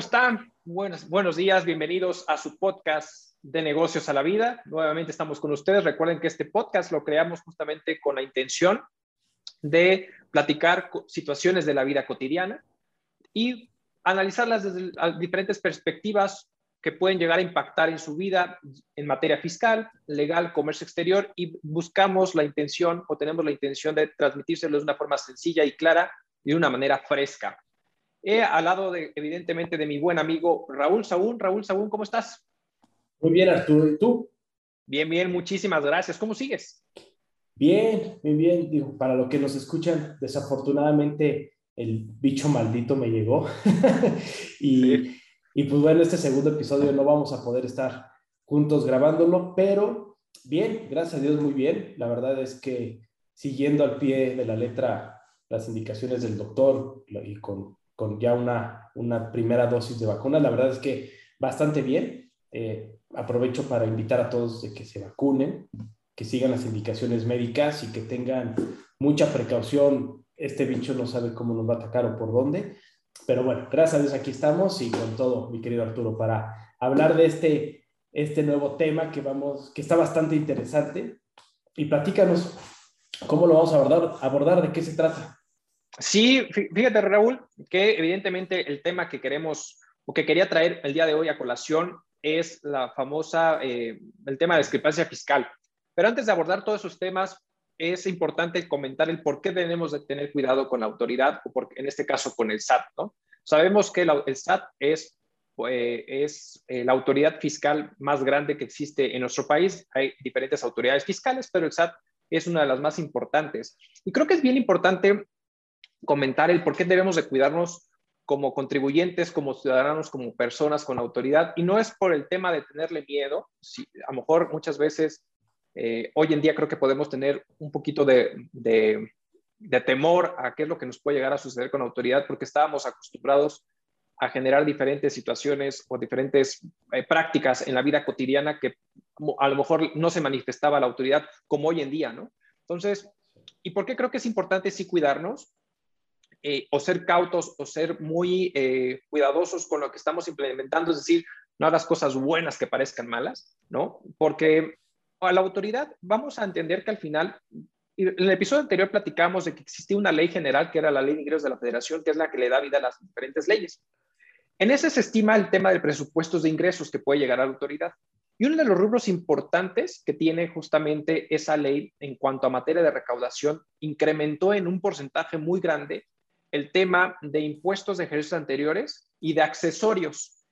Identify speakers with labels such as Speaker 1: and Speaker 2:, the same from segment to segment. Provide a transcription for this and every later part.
Speaker 1: están? Buenos, buenos días, bienvenidos a su podcast de negocios a la vida. Nuevamente estamos con ustedes. Recuerden que este podcast lo creamos justamente con la intención de platicar situaciones de la vida cotidiana y analizarlas desde diferentes perspectivas que pueden llegar a impactar en su vida en materia fiscal, legal, comercio exterior y buscamos la intención o tenemos la intención de transmitírselo de una forma sencilla y clara y de una manera fresca. He al lado, de, evidentemente, de mi buen amigo Raúl Saúl. Raúl Saúl, ¿cómo estás?
Speaker 2: Muy bien, Arturo. ¿Y tú?
Speaker 1: Bien, bien, muchísimas gracias. ¿Cómo sigues?
Speaker 2: Bien, bien, bien. Digo, para los que nos escuchan, desafortunadamente el bicho maldito me llegó. y, y pues bueno, este segundo episodio no vamos a poder estar juntos grabándolo, pero bien, gracias a Dios, muy bien. La verdad es que siguiendo al pie de la letra las indicaciones del doctor y con con ya una, una primera dosis de vacuna. La verdad es que bastante bien. Eh, aprovecho para invitar a todos de que se vacunen, que sigan las indicaciones médicas y que tengan mucha precaución. Este bicho no sabe cómo nos va a atacar o por dónde. Pero bueno, gracias a Dios aquí estamos y con todo, mi querido Arturo, para hablar de este, este nuevo tema que, vamos, que está bastante interesante. Y platícanos cómo lo vamos a abordar, abordar de qué se trata.
Speaker 1: Sí, fíjate Raúl, que evidentemente el tema que queremos o que quería traer el día de hoy a colación es la famosa, eh, el tema de discrepancia fiscal. Pero antes de abordar todos esos temas, es importante comentar el por qué tenemos de tener cuidado con la autoridad o en este caso con el SAT. ¿no? Sabemos que el SAT es, eh, es eh, la autoridad fiscal más grande que existe en nuestro país. Hay diferentes autoridades fiscales, pero el SAT es una de las más importantes. Y creo que es bien importante comentar el por qué debemos de cuidarnos como contribuyentes, como ciudadanos, como personas con autoridad. Y no es por el tema de tenerle miedo. Si, a lo mejor muchas veces, eh, hoy en día creo que podemos tener un poquito de, de, temor a qué es lo que nos puede llegar a suceder con autoridad, porque estábamos acostumbrados a generar diferentes situaciones o diferentes eh, prácticas en la vida cotidiana que a lo mejor no se manifestaba la autoridad como hoy en día, ¿no? Entonces, ¿y por qué creo que es importante sí cuidarnos? Eh, o ser cautos o ser muy eh, cuidadosos con lo que estamos implementando, es decir, no hagas cosas buenas que parezcan malas, ¿no? Porque a la autoridad vamos a entender que al final, en el episodio anterior platicamos de que existía una ley general que era la ley de ingresos de la federación, que es la que le da vida a las diferentes leyes. En ese se estima el tema de presupuestos de ingresos que puede llegar a la autoridad. Y uno de los rubros importantes que tiene justamente esa ley en cuanto a materia de recaudación incrementó en un porcentaje muy grande el tema de impuestos de ejercicios anteriores y de accesorios.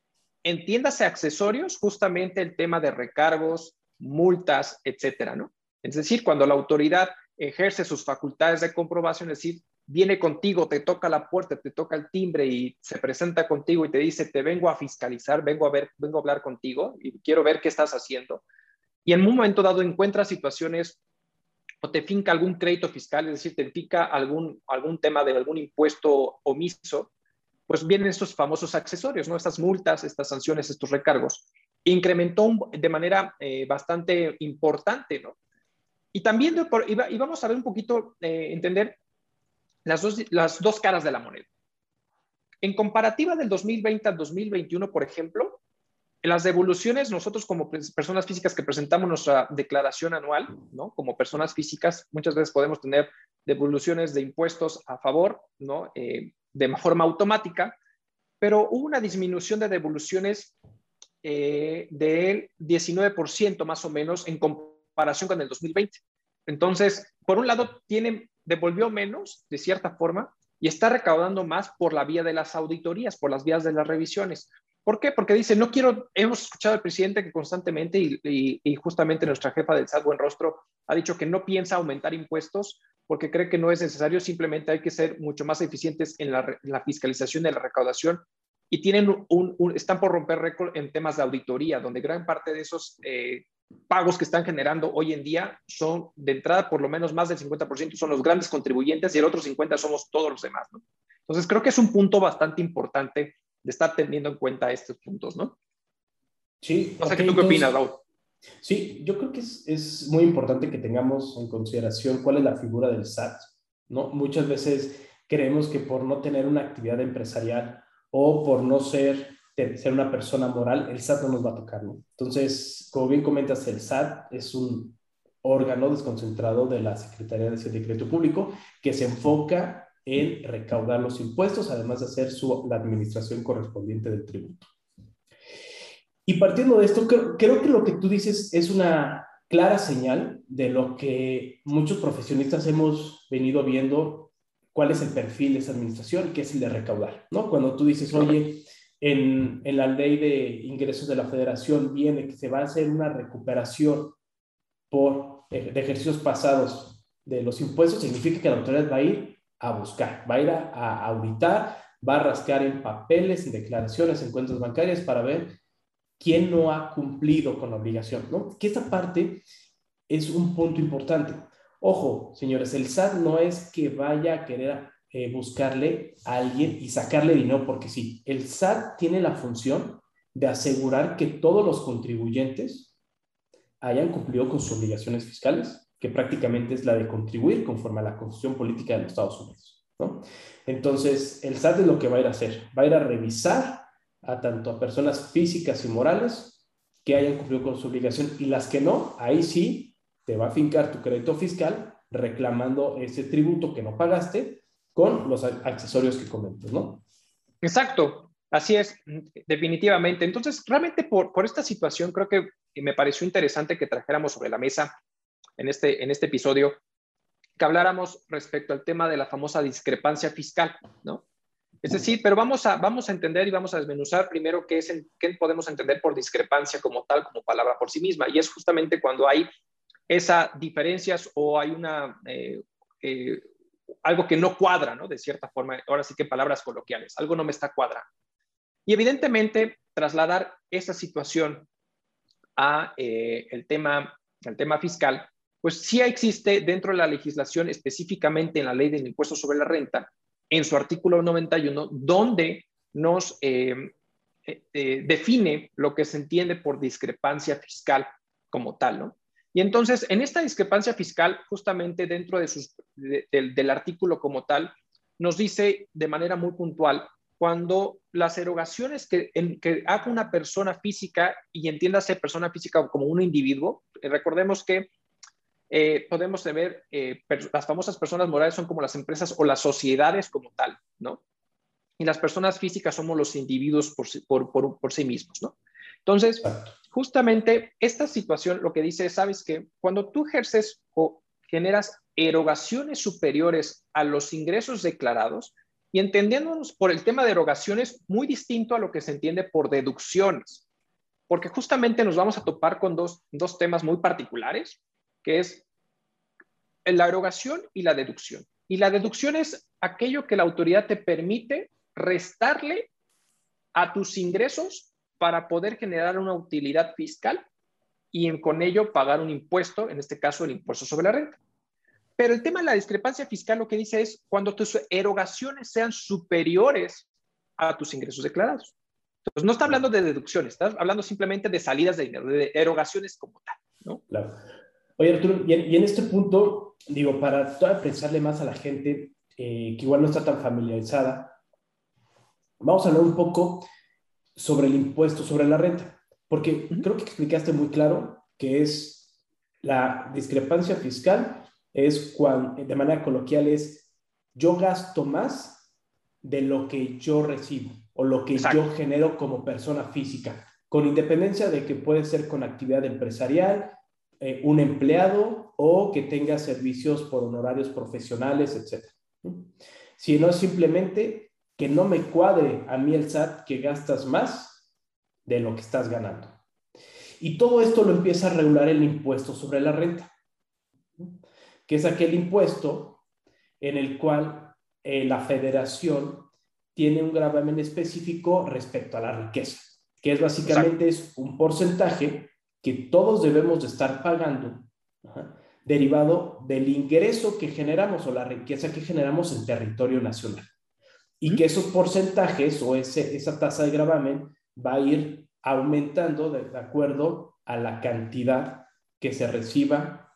Speaker 1: Entiéndase accesorios, justamente el tema de recargos, multas, etcétera, ¿no? Es decir, cuando la autoridad ejerce sus facultades de comprobación, es decir, viene contigo, te toca la puerta, te toca el timbre y se presenta contigo y te dice, te vengo a fiscalizar, vengo a ver, vengo a hablar contigo y quiero ver qué estás haciendo. Y en un momento dado encuentra situaciones o te finca algún crédito fiscal, es decir, te finca algún, algún tema de algún impuesto omiso, pues vienen estos famosos accesorios, ¿no? Estas multas, estas sanciones, estos recargos. Incrementó de manera eh, bastante importante, ¿no? Y también y vamos a ver un poquito, eh, entender las dos, las dos caras de la moneda. En comparativa del 2020 al 2021, por ejemplo, las devoluciones, nosotros como personas físicas que presentamos nuestra declaración anual, ¿no? Como personas físicas, muchas veces podemos tener devoluciones de impuestos a favor, ¿no? Eh, de forma automática, pero hubo una disminución de devoluciones eh, del 19% más o menos en comparación con el 2020. Entonces, por un lado, tiene, devolvió menos, de cierta forma, y está recaudando más por la vía de las auditorías, por las vías de las revisiones. ¿Por qué? Porque dice, no quiero, hemos escuchado al presidente que constantemente y, justamente nuestra jefa del SAT Buen Rostro ha dicho que no piensa aumentar impuestos porque cree que no es necesario, simplemente hay que ser mucho más eficientes en la, fiscalización de la recaudación y tienen un, están por romper récord en temas de auditoría, donde gran parte de esos eh, pagos que están generando hoy en día son de entrada por lo menos más del 50% son los grandes contribuyentes y el otro 50% somos todos los demás. ¿no? Entonces creo que es un punto bastante importante de estar teniendo en cuenta estos puntos, ¿no?
Speaker 2: Sí.
Speaker 1: No sé ¿tú qué opinas, Raúl?
Speaker 2: Sí, yo creo que es, es, muy importante que tengamos en consideración cuál es la figura del SAT, ¿no? Muchas veces creemos que por no tener una actividad empresarial o por no ser ser una persona moral, el SAT no nos va a tocar, ¿no? Entonces, como bien comentas, el SAT es un órgano desconcentrado de la Secretaría de Crédito Público que se enfoca en recaudar los impuestos, además de hacer su, la administración correspondiente del tributo. Y partiendo de esto, creo, creo que lo que tú dices es una clara señal de lo que muchos profesionistas hemos venido viendo, cuál es el perfil de esa administración, que es el de recaudar, ¿no? Cuando tú dices, oye, en, en, la ley de ingresos de la federación viene que se va a hacer una recuperación por de ejercicios pasados de los impuestos, significa que la autoridad va a ir a buscar, va a ir a, auditar, va a rascar en papeles, en declaraciones, en cuentas bancarias para ver quién no ha cumplido con la obligación, ¿no? Que esta parte es un punto importante. Ojo, señores, el SAT no es que vaya a querer eh, buscarle a alguien y sacarle dinero porque sí. El SAT tiene la función de asegurar que todos los contribuyentes hayan cumplido con sus obligaciones fiscales, que prácticamente es la de contribuir conforme a la Constitución Política de los Estados Unidos. ¿no? Entonces, el SAT es lo que va a ir a hacer, va a ir a revisar a tanto a personas físicas y morales que hayan cumplido con su obligación y las que no, ahí sí te va a fincar tu crédito fiscal reclamando ese tributo que no pagaste con los accesorios que comentas, ¿no?
Speaker 1: Exacto, así es, definitivamente. Entonces, realmente por, por esta situación creo que me pareció interesante que trajéramos sobre la mesa en este, en este episodio que habláramos respecto al tema de la famosa discrepancia fiscal, ¿no? Es decir, pero vamos a, vamos a entender y vamos a desmenuzar primero qué, es qué podemos entender por discrepancia como tal, como palabra por sí misma. Y es justamente cuando hay esas diferencias o hay una, eh, eh, algo que no cuadra, ¿no? De cierta forma, ahora sí que palabras coloquiales, algo no me está cuadrando. Y evidentemente, trasladar esa situación a eh, el, tema, el tema fiscal, pues sí existe dentro de la legislación, específicamente en la ley del impuesto sobre la renta, en su artículo 91, donde nos eh, eh, eh, define lo que se entiende por discrepancia fiscal como tal, ¿no? Y entonces, en esta discrepancia fiscal, justamente dentro de sus, del artículo como tal, nos dice de manera muy puntual cuando las erogaciones que, en, una persona física, y entiéndase persona física como un individuo, recordemos que eh, podemos ver eh, las famosas personas morales son como las empresas o las sociedades como tal, ¿no? Y las personas físicas somos los individuos por, por, por, sí mismos, ¿no? Entonces, justamente esta situación lo que dice es, sabes que cuando tú ejerces o generas erogaciones superiores a los ingresos declarados, y entendiéndonos por el tema de erogaciones muy distinto a lo que se entiende por deducciones, porque justamente nos vamos a topar con dos, dos temas muy particulares es la erogación y la deducción. Y la deducción es aquello que la autoridad te permite restarle a tus ingresos para poder generar una utilidad fiscal y con ello pagar un impuesto, en este caso el impuesto sobre la renta. Pero el tema de la discrepancia fiscal lo que dice es cuando tus erogaciones sean superiores a tus ingresos declarados. Entonces, no está hablando de deducciones, está hablando simplemente de salidas de dinero, de erogaciones como tal. ¿no?
Speaker 2: Claro. Oye, Arturo, y en, este punto, digo, para pensarle más a la gente eh, que igual no está tan familiarizada, vamos a hablar un poco sobre el impuesto sobre la renta, porque creo que explicaste muy claro que es la discrepancia fiscal, es cuando, de manera coloquial, es yo gasto más de lo que yo recibo o lo que yo genero como persona física, con independencia de que puede ser con actividad empresarial, eh, un empleado o que tenga servicios por honorarios profesionales, etc. Sino simplemente que no me cuadre a mí el SAT que gastas más de lo que estás ganando. Y todo esto lo empieza a regular el impuesto sobre la renta, que es aquel impuesto en el cual eh, la federación tiene un gravamen específico respecto a la riqueza, que es básicamente es un porcentaje que todos debemos de estar pagando derivado del ingreso que generamos o la riqueza que generamos en territorio nacional. Y que esos porcentajes o ese, esa tasa de gravamen va a ir aumentando de, acuerdo a la cantidad que se reciba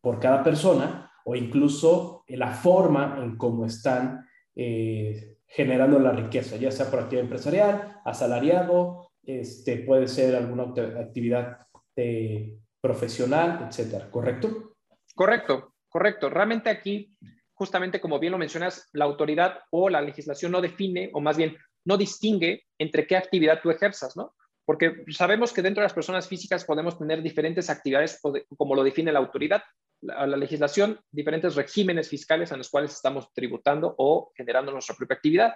Speaker 2: por cada persona o incluso la forma en cómo están eh, generando la riqueza, ya sea por actividad empresarial, asalariado, este, puede ser alguna actividad profesional, etcétera, ¿correcto?
Speaker 1: Correcto, correcto. Realmente aquí, justamente como bien lo mencionas, la autoridad o la legislación no define, o más bien no distingue entre qué actividad tú ejerzas, ¿no? Porque sabemos que dentro de las personas físicas podemos tener diferentes actividades como lo define la autoridad, la, la legislación, diferentes regímenes fiscales en los cuales estamos tributando o generando nuestra propia actividad.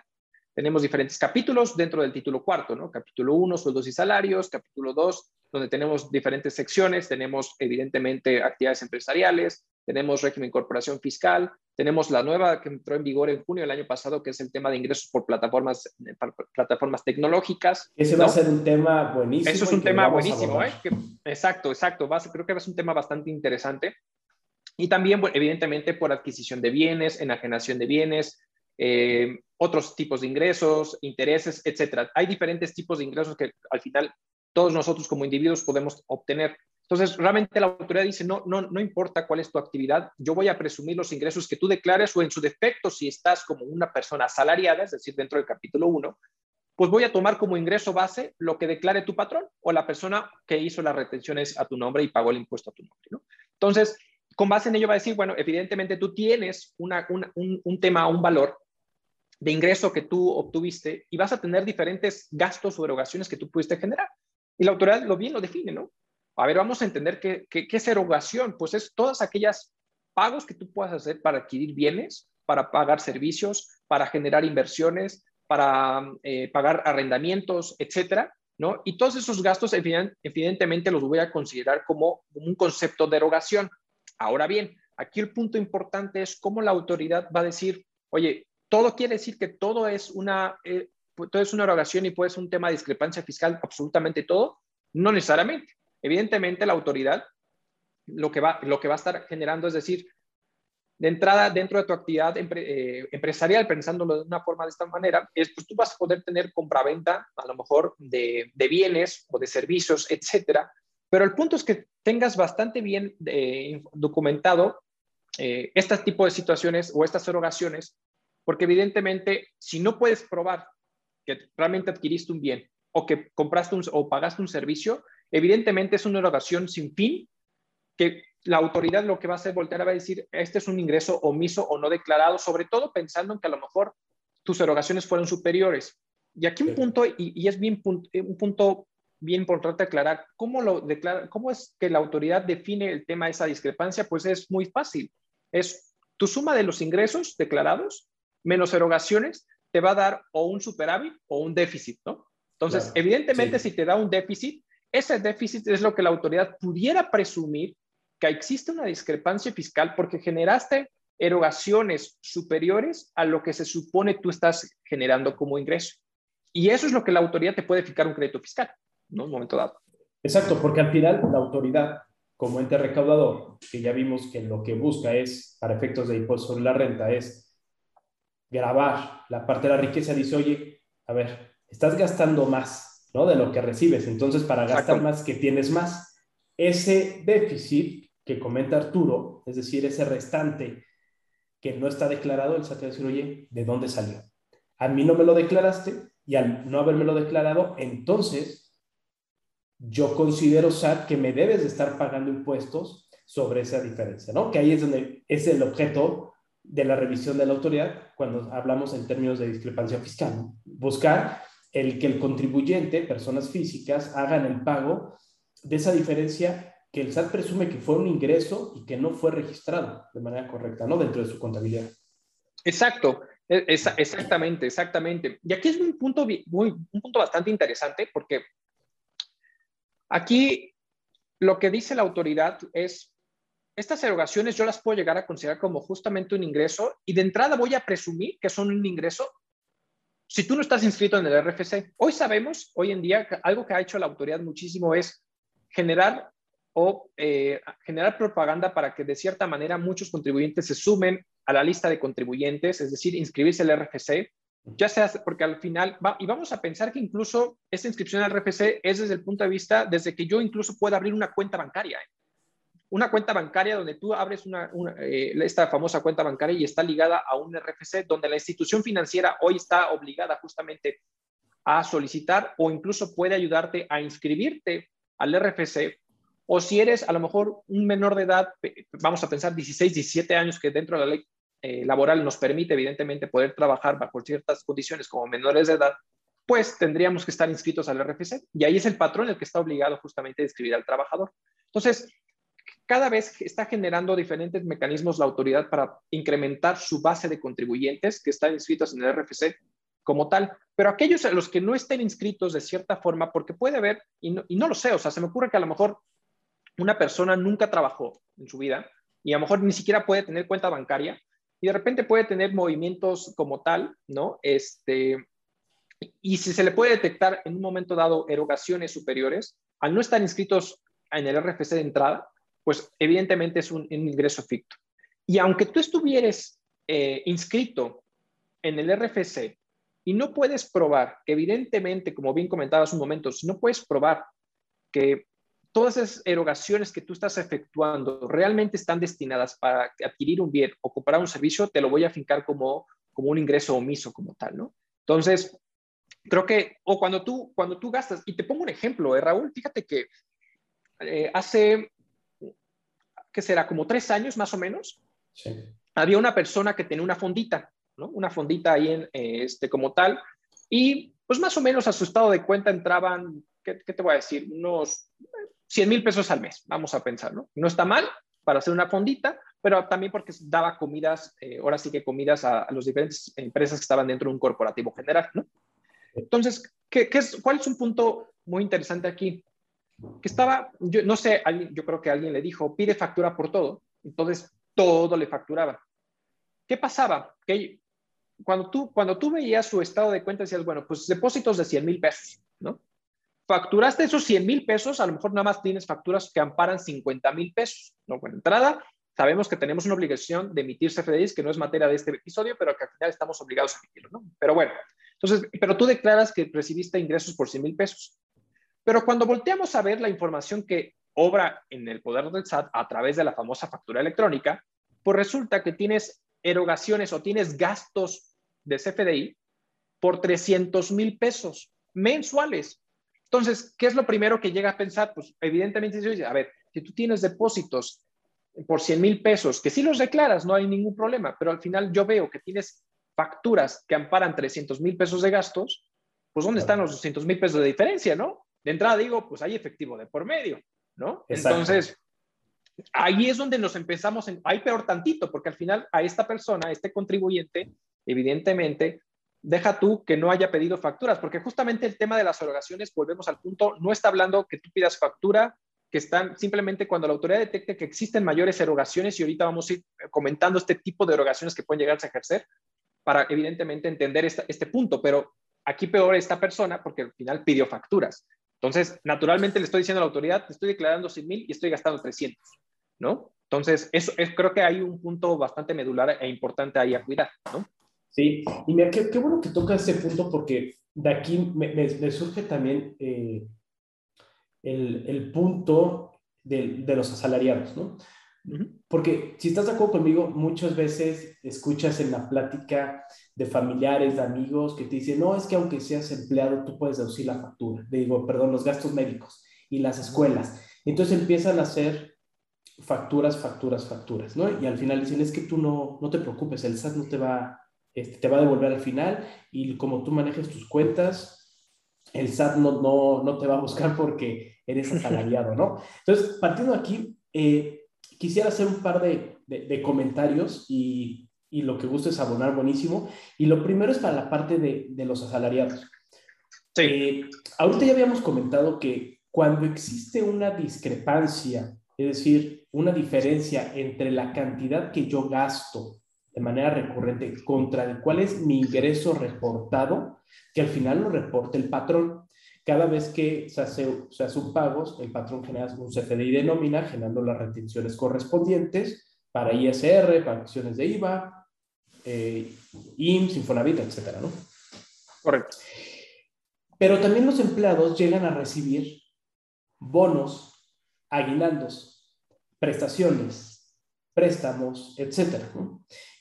Speaker 1: Tenemos diferentes capítulos dentro del título cuarto, ¿no? Capítulo 1, sueldos y salarios, capítulo 2, donde tenemos diferentes secciones, tenemos evidentemente actividades empresariales, tenemos régimen corporación fiscal, tenemos la nueva que entró en vigor en junio del año pasado, que es el tema de ingresos por plataformas, eh, plataformas tecnológicas.
Speaker 2: Ese va a ser un tema buenísimo.
Speaker 1: Eso es un tema buenísimo, ¿eh? exacto, exacto. Va creo que es un tema bastante interesante. Y también, evidentemente, por adquisición de bienes, enajenación de bienes, eh, otros tipos de ingresos, intereses, etcétera. Hay diferentes tipos de ingresos que al final todos nosotros como individuos podemos obtener. Entonces, realmente la autoridad dice, no, no, no importa cuál es tu actividad, yo voy a presumir los ingresos que tú declares o en su defecto, si estás como una persona asalariada, es decir, dentro del capítulo 1, pues voy a tomar como ingreso base lo que declare tu patrón o la persona que hizo las retenciones a tu nombre y pagó el impuesto a tu nombre. ¿no? Entonces, con base en ello va a decir, bueno, evidentemente tú tienes una, un, un tema, un valor de ingreso que tú obtuviste y vas a tener diferentes gastos o erogaciones que tú pudiste generar. Y la autoridad lo bien lo define, ¿no? A ver, vamos a entender qué, qué, es erogación. Pues es todas aquellas pagos que tú puedas hacer para adquirir bienes, para pagar servicios, para generar inversiones, para eh, pagar arrendamientos, etcétera, ¿no? Y todos esos gastos, evidentemente, los voy a considerar como un concepto de erogación. Ahora bien, aquí el punto importante es cómo la autoridad va a decir, oye, todo quiere decir que todo es una, eh, todo es una erogación y puede ser un tema de discrepancia fiscal, absolutamente todo. No necesariamente. Evidentemente, la autoridad lo que va, lo que va a estar generando es decir, de entrada, dentro de tu actividad eh, empresarial, pensándolo de una forma de esta manera, es pues tú vas a poder tener compraventa, a lo mejor, de, de bienes o de servicios, etcétera. Pero el punto es que tengas bastante bien eh, documentado eh, este tipo de situaciones o estas erogaciones, porque evidentemente, si no puedes probar que realmente adquiriste un bien o que compraste un, o pagaste un servicio, evidentemente es una erogación sin fin que la autoridad lo que va a hacer voltear va a decir, este es un ingreso omiso o no declarado, sobre todo pensando en que a lo mejor tus erogaciones fueron superiores. Y aquí un punto, y, es bien, un punto bien importante aclarar, ¿cómo, lo declara, ¿cómo es que la autoridad define el tema de esa discrepancia? Pues es muy fácil. Es tu suma de los ingresos declarados menos erogaciones te va a dar o un superávit o un déficit, ¿no? Entonces, evidentemente, si te da un déficit, ese déficit es lo que la autoridad pudiera presumir que existe una discrepancia fiscal porque generaste erogaciones superiores a lo que se supone tú estás generando como ingreso. Y eso es lo que la autoridad te puede fijar un crédito fiscal, ¿no? En un momento dado.
Speaker 2: Exacto, porque al final la autoridad, como ente recaudador, que ya vimos que lo que busca es, para efectos de impuesto sobre la renta, es grabar la parte de la riqueza, dice, oye, a ver, estás gastando más, ¿no? De lo que recibes. Entonces, para gastar más, que tienes más. Ese déficit que comenta Arturo, es decir, ese restante que no está declarado, él sabe decir, oye, ¿de dónde salió? A mí no me lo declaraste y al no lo declarado, entonces yo considero, SAT, que me debes de estar pagando impuestos sobre esa diferencia, ¿no? Que ahí es donde es el objeto de la revisión de la autoridad cuando hablamos en términos de discrepancia fiscal. Buscar el que el contribuyente, personas físicas, hagan el pago de esa diferencia que el SAT presume que fue un ingreso y que no fue registrado de manera correcta, ¿no? Dentro de su contabilidad.
Speaker 1: Exacto, e, exactamente, exactamente. Y aquí es un punto, muy, un punto bastante interesante porque aquí lo que dice la autoridad es estas erogaciones yo las puedo llegar a considerar como justamente un ingreso y de entrada voy a presumir que son un ingreso si tú no estás inscrito en el RFC. Hoy sabemos, hoy en día, algo que ha hecho la autoridad muchísimo es generar o eh, generar propaganda para que de cierta manera muchos contribuyentes se sumen a la lista de contribuyentes, es decir, inscribirse al RFC, ya sea porque al final, y vamos a pensar que incluso esta inscripción al RFC es desde el punto de vista, desde que yo incluso pueda abrir una cuenta bancaria. Una cuenta bancaria donde tú abres una, eh, esta famosa cuenta bancaria y está ligada a un RFC, donde la institución financiera hoy está obligada justamente a solicitar o incluso puede ayudarte a inscribirte al RFC. O si eres a lo mejor un menor de edad, vamos a pensar 16, 17 años que dentro de la ley eh, laboral nos permite evidentemente poder trabajar bajo ciertas condiciones como menores de edad, pues tendríamos que estar inscritos al RFC y ahí es el patrón el que está obligado justamente a inscribir al trabajador. Entonces, cada vez está generando diferentes mecanismos la autoridad para incrementar su base de contribuyentes que están inscritos en el RFC como tal, pero aquellos a los que no estén inscritos de cierta forma, porque puede haber, y no, y no lo sé, o sea, se me ocurre que a lo mejor una persona nunca trabajó en su vida y a lo mejor ni siquiera puede tener cuenta bancaria y de repente puede tener movimientos como tal, ¿no? Este, y si se le puede detectar en un momento dado erogaciones superiores, al no estar inscritos en el RFC de entrada, pues evidentemente es un, ingreso ficto. Y aunque tú estuvieras eh, inscrito en el RFC y no puedes probar que evidentemente, como bien comentabas un momento, si no puedes probar que todas esas erogaciones que tú estás efectuando realmente están destinadas para adquirir un bien o comprar un servicio, te lo voy a fincar como, como un ingreso omiso como tal, ¿no? Entonces, creo que, o cuando tú, cuando tú gastas, y te pongo un ejemplo, eh, Raúl, fíjate que eh, hace que será como tres años más o menos, había una persona que tenía una fondita, ¿no? Una fondita ahí en, eh, este, como tal, y pues más o menos a su estado de cuenta entraban, ¿qué, te voy a decir? Unos 100 mil pesos al mes, vamos a pensar, ¿no? No está mal para hacer una fondita, pero también porque daba comidas, eh, ahora sí que comidas a, las diferentes empresas que estaban dentro de un corporativo general, ¿no? Entonces, ¿qué, qué es, ¿cuál es un punto muy interesante aquí? Que estaba, yo no sé, yo creo que alguien le dijo, pide factura por todo, entonces todo le facturaba. ¿Qué pasaba? Que cuando tú, cuando tú veías su estado de cuenta decías, bueno, pues depósitos de 100 mil pesos, ¿no? Facturaste esos 100 mil pesos, a lo mejor nada más tienes facturas que amparan 50 mil pesos, ¿no? Bueno, entrada, sabemos que tenemos una obligación de emitir CFDIs, que no es materia de este episodio, pero que al final estamos obligados a emitirlo, ¿no? Pero bueno, entonces, pero tú declaras que recibiste ingresos por 100 mil pesos. Pero cuando volteamos a ver la información que obra en el poder del SAT a través de la famosa factura electrónica, pues resulta que tienes erogaciones o tienes gastos de CFDI por 300 mil pesos mensuales. Entonces, ¿qué es lo primero que llega a pensar? Pues evidentemente, a ver, si tú tienes depósitos por 100 mil pesos, que si los declaras, no hay ningún problema, pero al final yo veo que tienes facturas que amparan 300 mil pesos de gastos, pues ¿dónde están los 200 mil pesos de diferencia, no? De entrada digo, pues hay efectivo de por medio, ¿no? Entonces, ahí es donde nos empezamos, en, hay peor tantito, porque al final a esta persona, a este contribuyente, evidentemente, deja tú que no haya pedido facturas, porque justamente el tema de las erogaciones, volvemos al punto, no está hablando que tú pidas factura, que están simplemente cuando la autoridad detecte que existen mayores erogaciones, y ahorita vamos a ir comentando este tipo de erogaciones que pueden llegar a ejercer, para evidentemente entender este punto, pero aquí peor esta persona porque al final pidió facturas. Entonces, naturalmente le estoy diciendo a la autoridad, te estoy declarando 100 mil y estoy gastando 300, ¿no? Entonces, creo que hay un punto bastante medular e importante ahí a cuidar, ¿no?
Speaker 2: Sí, y mira, qué, bueno que toca ese punto porque de aquí me, surge también eh, el, punto de, los asalariados, ¿no? Porque si estás de acuerdo conmigo, muchas veces escuchas en la plática de familiares, de amigos que te dicen, no, es que aunque seas empleado, tú puedes deducir la factura, digo, perdón, los gastos médicos y las escuelas. Entonces empiezan a hacer facturas, facturas, facturas, ¿no? Y al final dicen, es que tú no, no te preocupes, el SAT no te va, este, te va a devolver al final y como tú manejes tus cuentas, el SAT no, no, no te va a buscar porque eres asalariado, ¿no? Entonces, partiendo aquí, eh, quisiera hacer un par de, de, comentarios y, y, lo que gusto es abonar buenísimo. Y lo primero es para la parte de, de los asalariados. Sí. Eh, ahorita ya habíamos comentado que cuando existe una discrepancia, es decir, una diferencia entre la cantidad que yo gasto de manera recurrente contra el cuál es mi ingreso reportado, que al final lo reporte el patrón. Cada vez que se hace, se hace un pago, el patrón genera un CFDI de nómina, generando las retenciones correspondientes para ISR, para acciones de IVA, eh, IMSS, Infonavit, etcétera, ¿no?
Speaker 1: Correcto.
Speaker 2: Pero también los empleados llegan a recibir bonos, aguinaldos, prestaciones, préstamos, etc.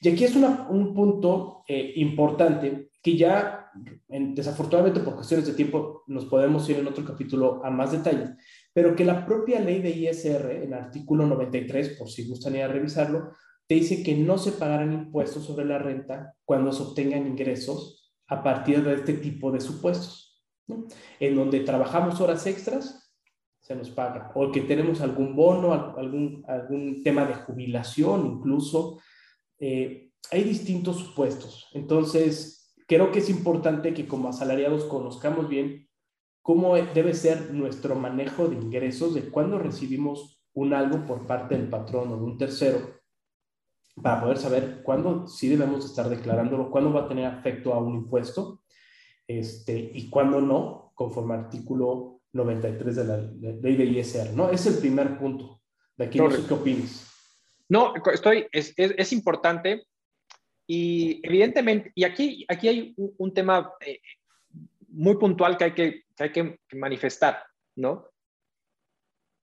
Speaker 2: Y aquí es un punto eh, importante que ya, desafortunadamente por cuestiones de tiempo, nos podemos ir en otro capítulo a más detalle, pero que la propia ley de ISR, en artículo 93, por si gustan ir a revisarlo, te dice que no se pagarán impuestos sobre la renta cuando se obtengan ingresos a partir de este tipo de supuestos, en donde trabajamos horas extras, se nos paga, o que tenemos algún bono, algún, algún tema de jubilación incluso. Eh, hay distintos supuestos. Entonces, creo que es importante que como asalariados conozcamos bien cómo debe ser nuestro manejo de ingresos, de cuándo recibimos un algo por parte del patrón o de un tercero, para poder saber cuándo sí debemos estar declarándolo, cuándo va a tener efecto a un impuesto este, y cuándo no, conforme al artículo 93 de la ley de ISR, ¿no? Es el primer punto. De aquí no sé qué opinas.
Speaker 1: No, estoy, es, es, es, importante y evidentemente, y aquí, aquí hay un, tema eh, muy puntual que hay que, hay que manifestar, ¿no?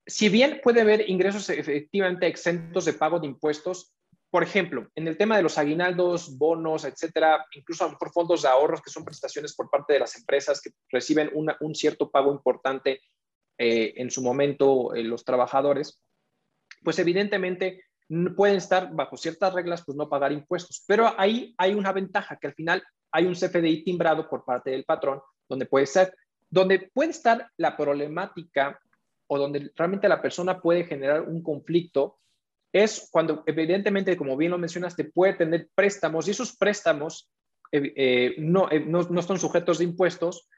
Speaker 1: Si bien puede haber ingresos efectivamente exentos de pago de impuestos, por ejemplo, en el tema de los aguinaldos, bonos, etcétera, incluso a lo mejor fondos de ahorros que son prestaciones por parte de las empresas que reciben un cierto pago importante eh, en su momento eh, los trabajadores, pues evidentemente pueden estar bajo ciertas reglas, pues no pagar impuestos. Pero ahí hay una ventaja, que al final hay un CFDI timbrado por parte del patrón, donde puede ser, donde puede estar la problemática o donde realmente la persona puede generar un conflicto es cuando evidentemente, como bien lo mencionaste, puede tener préstamos y esos préstamos eh, eh, no, eh, no, no están sujetos de impuestos,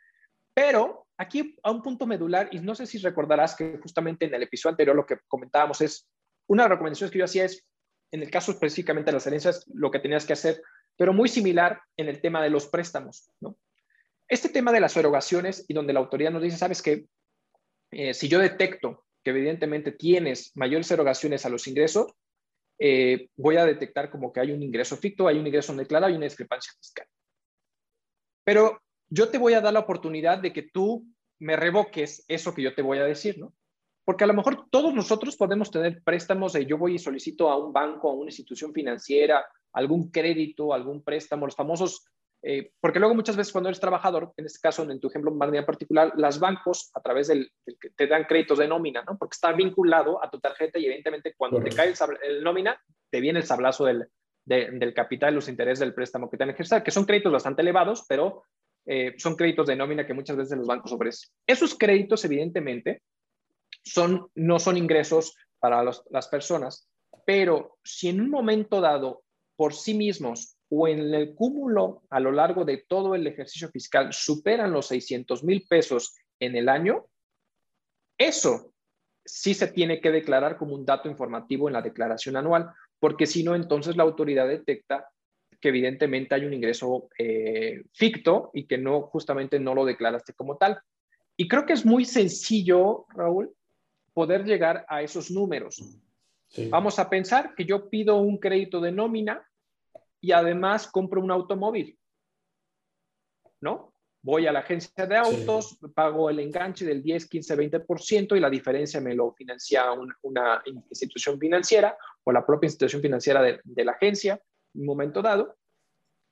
Speaker 1: pero aquí a un punto medular, y no sé si recordarás que justamente en el episodio anterior lo que comentábamos es, una de las recomendaciones que yo hacía es, en el caso específicamente de las herencias, lo que tenías que hacer, pero muy similar en el tema de los préstamos, ¿no? Este tema de las erogaciones y donde la autoridad nos dice, sabes que si yo detecto que evidentemente tienes mayores erogaciones a los ingresos, eh, voy a detectar como que hay un ingreso ficto, hay un ingreso no declarado y una discrepancia fiscal. Pero yo te voy a dar la oportunidad de que tú me revoques eso que yo te voy a decir, ¿no? Porque a lo mejor todos nosotros podemos tener préstamos de yo voy y solicito a un banco, a una institución financiera, algún crédito, algún préstamo, los famosos eh, porque luego muchas veces cuando eres trabajador, en este caso, en tu ejemplo en particular, las bancos a través del, que te dan créditos de nómina, ¿no? Porque está vinculado a tu tarjeta y evidentemente cuando te cae el, nómina, te viene el sablazo del, del capital, los intereses del préstamo que te han ejercido, que son créditos bastante elevados, pero eh, son créditos de nómina que muchas veces los bancos ofrecen. Esos créditos, evidentemente, son, no son ingresos para las personas, pero si en un momento dado por sí mismos o en el cúmulo a lo largo de todo el ejercicio fiscal superan los 600 mil pesos en el año, eso sí se tiene que declarar como un dato informativo en la declaración anual, porque si no, entonces la autoridad detecta que evidentemente hay un ingreso eh, ficto y que no, justamente no lo declaraste como tal. Y creo que es muy sencillo, Raúl, poder llegar a esos números. Vamos a pensar que yo pido un crédito de nómina y además compro un automóvil. ¿No? Voy a la agencia de autos, pago el enganche del 10, 15, 20% y la diferencia me lo financia una institución financiera o la propia institución financiera de, la agencia en un momento dado.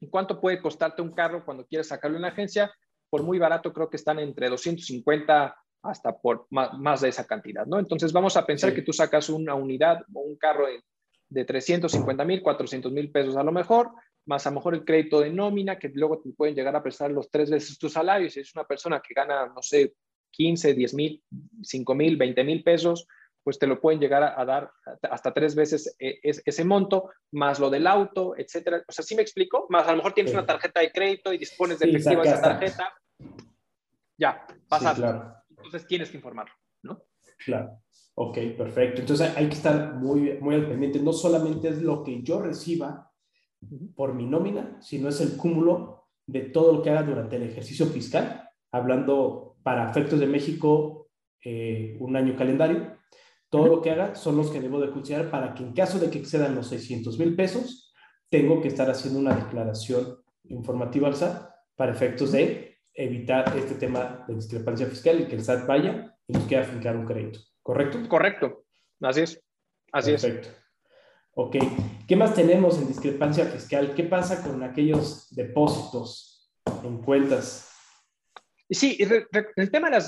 Speaker 1: ¿Y cuánto puede costarte un carro cuando quieres sacarlo en la agencia? Por muy barato creo que están entre 250 hasta por más, de esa cantidad, ¿no? Entonces vamos a pensar que tú sacas una unidad o un carro en de 350 mil, 400 mil pesos a lo mejor, más a lo mejor el crédito de nómina, que luego te pueden llegar a prestar los tres veces tu salario. Si es una persona que gana, no sé, 15, 10 mil, 5 mil, 20 mil pesos, pues te lo pueden llegar a, dar hasta tres veces eh, ese monto, más lo del auto, etcétera. O sea, ¿sí me explico? Más a lo mejor tienes una tarjeta de crédito y dispones de efectivo esa tarjeta. Ya, pasa. Entonces tienes que informarlo, ¿no?
Speaker 2: Claro. Ok, perfecto. Entonces hay que estar muy, muy al pendiente. No solamente es lo que yo reciba por mi nómina, sino es el cúmulo de todo lo que haga durante el ejercicio fiscal, hablando para efectos de México eh, un año calendario. Todo lo que haga son los que debo de considerar para que en caso de que excedan los 600 mil pesos, tengo que estar haciendo una declaración informativa al SAT para efectos de evitar este tema de discrepancia fiscal y que el SAT vaya y nos quiera fincar un crédito. ¿Correcto?
Speaker 1: Correcto. Así es. Así Perfecto. es.
Speaker 3: Ok. ¿Qué más tenemos en discrepancia fiscal? ¿Qué pasa con aquellos depósitos en cuentas?
Speaker 1: Sí, el tema de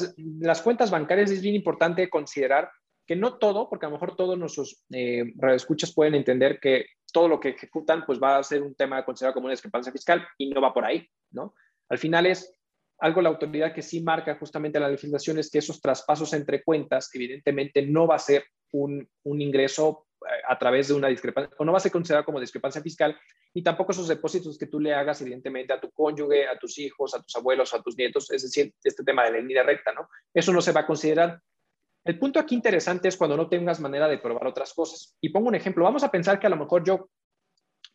Speaker 1: las, cuentas bancarias es bien importante considerar que no todo, porque a lo mejor todos nuestros eh, radioescuchas pueden entender que todo lo que ejecutan pues va a ser un tema considerado como una discrepancia fiscal y no va por ahí, ¿no? Al final es algo la autoridad que sí marca justamente la legislación es que esos traspasos entre cuentas evidentemente no va a ser un, un ingreso a través de una discrepancia, o no va a ser considerado como discrepancia fiscal, y tampoco esos depósitos que tú le hagas, evidentemente, a tu cónyuge, a tus hijos, a tus abuelos, a tus nietos, es decir, este tema de la línea recta, ¿no? Eso no se va a considerar. El punto aquí interesante es cuando no tengas manera de probar otras cosas. Y pongo un ejemplo. Vamos a pensar que a lo mejor yo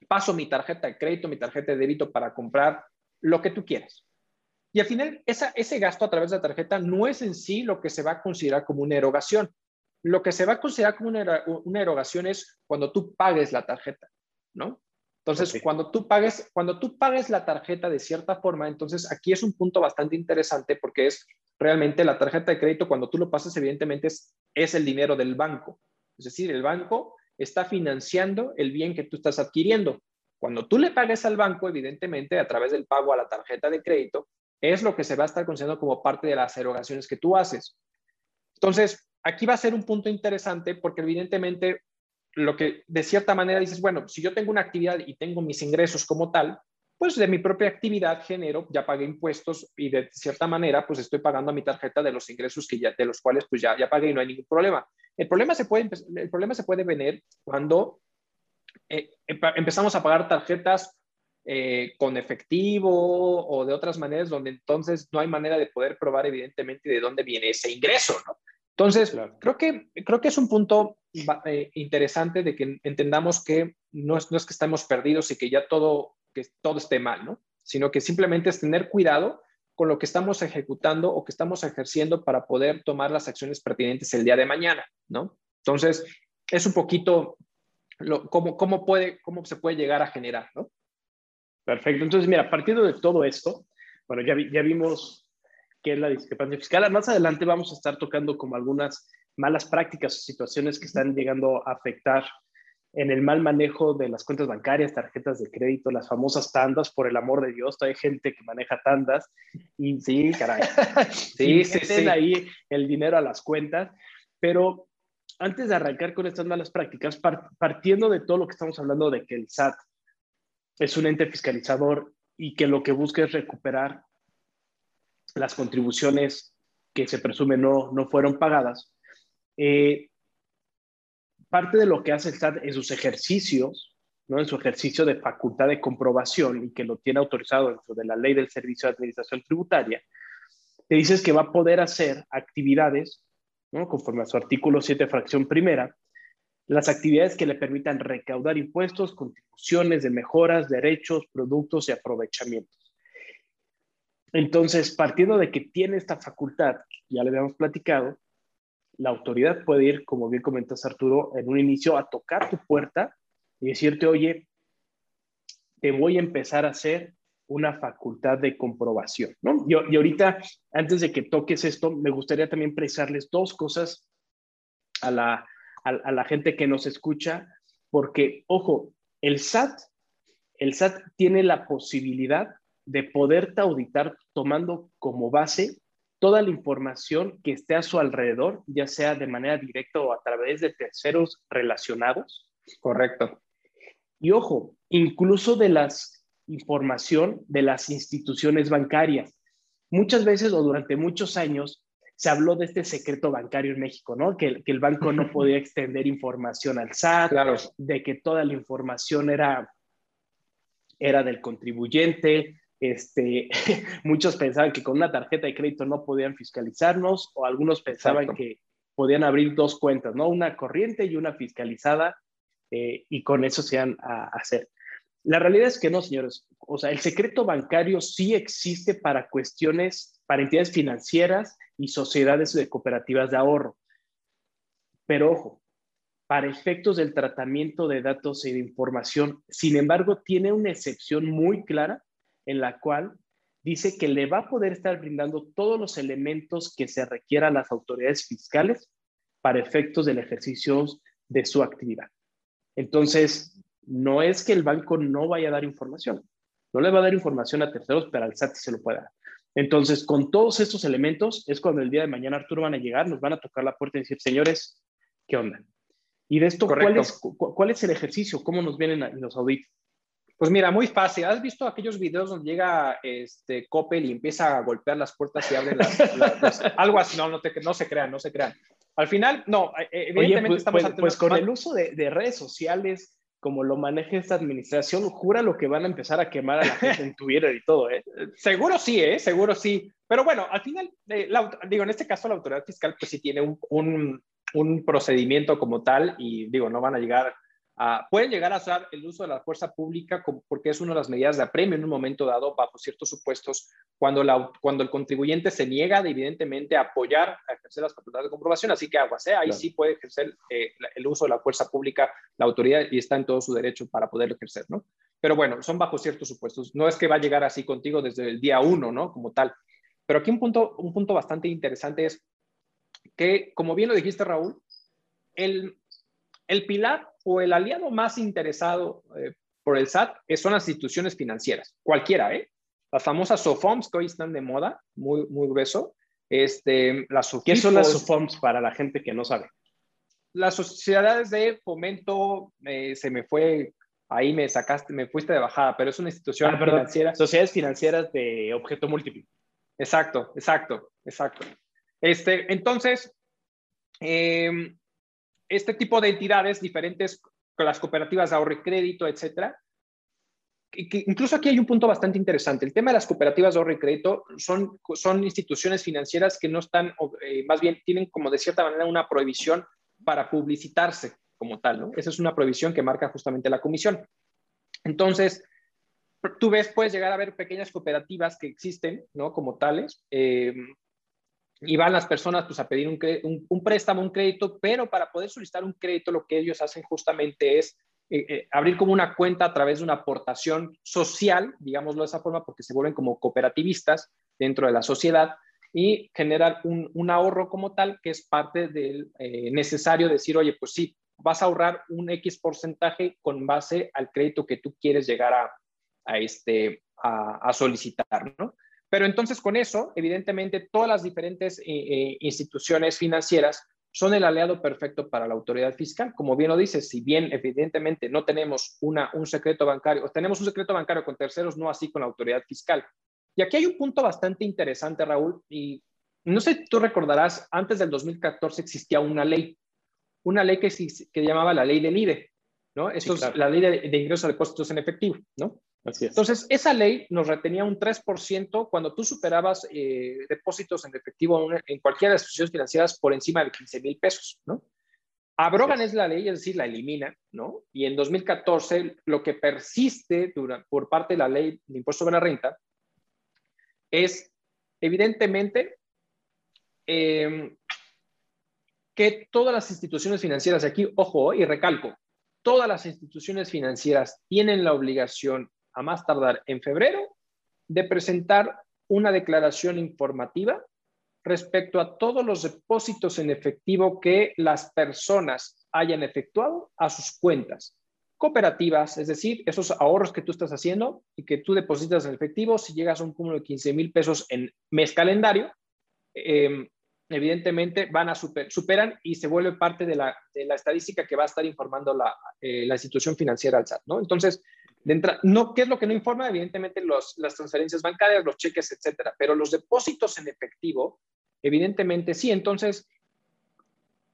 Speaker 1: paso mi tarjeta de crédito, mi tarjeta de débito para comprar lo que tú quieras. Y al final, esa, ese gasto a través de la tarjeta no es en sí lo que se va a considerar como una erogación. Lo que se va a considerar como una, erogación es cuando tú pagues la tarjeta, ¿no? Entonces, cuando, tú pagues, cuando tú pagues la tarjeta de cierta forma, entonces aquí es un punto bastante interesante porque es realmente la tarjeta de crédito, cuando tú lo pasas, evidentemente es, es el dinero del banco. Es decir, el banco está financiando el bien que tú estás adquiriendo. Cuando tú le pagues al banco, evidentemente, a través del pago a la tarjeta de crédito, es lo que se va a estar considerando como parte de las erogaciones que tú haces. Entonces, aquí va a ser un punto interesante porque evidentemente lo que de cierta manera dices, bueno, si yo tengo una actividad y tengo mis ingresos como tal, pues de mi propia actividad genero, ya pagué impuestos y de cierta manera pues estoy pagando a mi tarjeta de los ingresos que ya, de los cuales pues ya, ya pagué y no hay ningún problema. El problema se puede, el problema se puede venir cuando eh, empezamos a pagar tarjetas eh, con efectivo o de otras maneras donde entonces no hay manera de poder probar evidentemente de dónde viene ese ingreso, ¿no? Entonces, creo, que, creo que es un punto eh, interesante de que entendamos que no es, no es que estamos perdidos y que ya todo, que todo esté mal, ¿no? Sino que simplemente es tener cuidado con lo que estamos ejecutando o que estamos ejerciendo para poder tomar las acciones pertinentes el día de mañana, ¿no? Entonces, es un poquito lo, cómo, cómo, puede, cómo se puede llegar a generar, ¿no?
Speaker 2: Perfecto. Entonces, mira, partiendo de todo esto, bueno, ya, ya vimos qué es la discrepancia fiscal. Más adelante vamos a estar tocando como algunas malas prácticas o situaciones que están llegando a afectar en el mal manejo de las cuentas bancarias, tarjetas de crédito, las famosas tandas, por el amor de Dios, hay gente que maneja tandas y sí, caray, sí, sí, sí. ahí el dinero a las cuentas, pero antes de arrancar con estas malas prácticas, partiendo de todo lo que estamos hablando de que el SAT es un ente fiscalizador y que lo que busca es recuperar las contribuciones que se presume no, no fueron pagadas, eh, parte de lo que hace el SAT en sus ejercicios, ¿no? en su ejercicio de facultad de comprobación y que lo tiene autorizado dentro de la ley del Servicio de Administración Tributaria, te dices que va a poder hacer actividades, ¿no? conforme a su artículo 7, fracción primera, las actividades que le permitan recaudar impuestos, contribuciones de mejoras, derechos, productos y aprovechamientos. Entonces, partiendo de que tiene esta facultad, ya le habíamos platicado, la autoridad puede ir, como bien comentas Arturo, en un inicio a tocar tu puerta y decirte, oye, te voy a empezar a hacer una facultad de comprobación, ¿no? Y, y ahorita, antes de que toques esto, me gustaría también precisarles dos cosas a la, a la gente que nos escucha, porque, ojo, el SAT, el SAT tiene la posibilidad de poderte auditar tomando como base toda la información que esté a su alrededor, ya sea de manera directa o a través de terceros relacionados.
Speaker 1: Correcto.
Speaker 2: Y ojo, incluso de las información de las instituciones bancarias. Muchas veces o durante muchos años se habló de este secreto bancario en México, ¿no? Que, que el banco no podía extender información al SAT,
Speaker 1: claro.
Speaker 2: de que toda la información era, era del contribuyente, este, muchos pensaban que con una tarjeta de crédito no podían fiscalizarnos o algunos pensaban que podían abrir dos cuentas, ¿no? Una corriente y una fiscalizada eh, y con eso se iban a hacer. La realidad es que no, señores. O sea, el secreto bancario sí existe para cuestiones, para entidades financieras y sociedades de cooperativas de ahorro. Pero ojo, para efectos del tratamiento de datos y de información, sin embargo, tiene una excepción muy clara en la cual dice que le va a poder estar brindando todos los elementos que se requieran las autoridades fiscales para efectos del ejercicio de su actividad. Entonces, no es que el banco no vaya a dar información, no le va a dar información a terceros, pero al SAT se lo puede dar. Entonces, con todos estos elementos, es cuando el día de mañana Arturo van a llegar, nos van a tocar la puerta y decir, señores, ¿qué onda? Y de esto, ¿cuál es, ¿cuál es, el ejercicio? ¿Cómo nos vienen los audits?
Speaker 1: Pues mira, muy fácil. ¿Has visto aquellos videos donde llega este Coppel y empieza a golpear las puertas y abre las, algo así? No, no, no se crean, no se crean. Al final, no, eh, evidentemente
Speaker 2: pues,
Speaker 1: estamos
Speaker 2: pues, pues con el uso de, de, redes sociales, como lo maneja esta administración, jura lo que van a empezar a quemar a la gente en Twitter y todo, ¿eh?
Speaker 1: Seguro sí, ¿eh? Seguro sí. Pero bueno, al final, eh, digo, en este caso la autoridad fiscal pues sí tiene un, un, un procedimiento como tal y digo, no van a llegar Pueden llegar a usar el uso de la fuerza pública porque es una de las medidas de apremio en un momento dado bajo ciertos supuestos cuando, la, cuando el contribuyente se niega de evidentemente apoyar a ejercer las facultades de comprobación, así que agua sea, ahí sí puede ejercer eh, el uso de la fuerza pública la autoridad y está en todo su derecho para poderlo ejercer, ¿no? Pero bueno, son bajo ciertos supuestos, no es que va a llegar así contigo desde el día uno, ¿no? Como tal. Pero aquí un punto, un punto bastante interesante es que, como bien lo dijiste, Raúl, el, el pilar o el aliado más interesado eh, por el SAT son las instituciones financieras, cualquiera, ¿eh? Las famosas SOFOMS que hoy están de moda, muy, muy grueso. Este, las
Speaker 2: ¿Qué son las SOFOMS para la gente que no sabe?
Speaker 1: Las sociedades de fomento, eh, se me fue, ahí me sacaste, me fuiste de bajada, pero es una institución
Speaker 2: ah, financiera. Sociedades financieras de objeto múltiple.
Speaker 1: Exacto, exacto, exacto. Este, entonces, eh, este tipo de entidades diferentes, con las cooperativas de ahorro y crédito, etcétera, que incluso aquí hay un punto bastante interesante. El tema de las cooperativas de ahorro y crédito son, son instituciones financieras que no están, eh, más bien tienen como de cierta manera una prohibición para publicitarse como tal, ¿no? Esa es una prohibición que marca justamente la comisión. Entonces, tú ves, puedes llegar a ver pequeñas cooperativas que existen, ¿no? Como tales, eh, y van las personas pues, a pedir un, un, préstamo, un crédito, pero para poder solicitar un crédito lo que ellos hacen justamente es eh, eh, abrir como una cuenta a través de una aportación social, digámoslo de esa forma, porque se vuelven como cooperativistas dentro de la sociedad y generar un, un ahorro como tal que es parte del eh, necesario decir, oye, pues sí, vas a ahorrar un X porcentaje con base al crédito que tú quieres llegar a, a este, a, a solicitar, ¿no? Pero entonces con eso, evidentemente, todas las diferentes eh, eh, instituciones financieras son el aliado perfecto para la autoridad fiscal. Como bien lo dices, si bien evidentemente no tenemos una, un secreto bancario, o tenemos un secreto bancario con terceros, no así con la autoridad fiscal. Y aquí hay un punto bastante interesante, Raúl, y no sé, tú recordarás, antes del 2014 existía una ley, una ley que, que llamaba la ley del IDE, ¿no? Eso es la ley de, de ingresos de depósitos en efectivo, ¿no? Entonces, esa ley nos retenía un 3% cuando tú superabas eh, depósitos en efectivo en cualquiera de las instituciones financieras por encima de 15 mil pesos, ¿no? Abrogan es la ley, es decir, la elimina, ¿no? Y en 2014 lo que persiste por parte de la ley de impuesto sobre la renta es, evidentemente, em, que todas las instituciones financieras, aquí, ojo, y recalco, todas las instituciones financieras tienen la obligación a más tardar en febrero, de presentar una declaración informativa respecto a todos los depósitos en efectivo que las personas hayan efectuado a sus cuentas cooperativas, es decir, esos ahorros que tú estás haciendo y que tú depositas en efectivo, si llegas a un cúmulo de 15 mil pesos en mes calendario, em, evidentemente van a super, superan y se vuelve parte de la, estadística que va a estar informando la, eh, la institución financiera al SAT, ¿no? Entonces, no, ¿Qué es lo que no informa? Evidentemente las transferencias bancarias, los cheques, etcétera, pero los depósitos en efectivo, evidentemente sí. Entonces,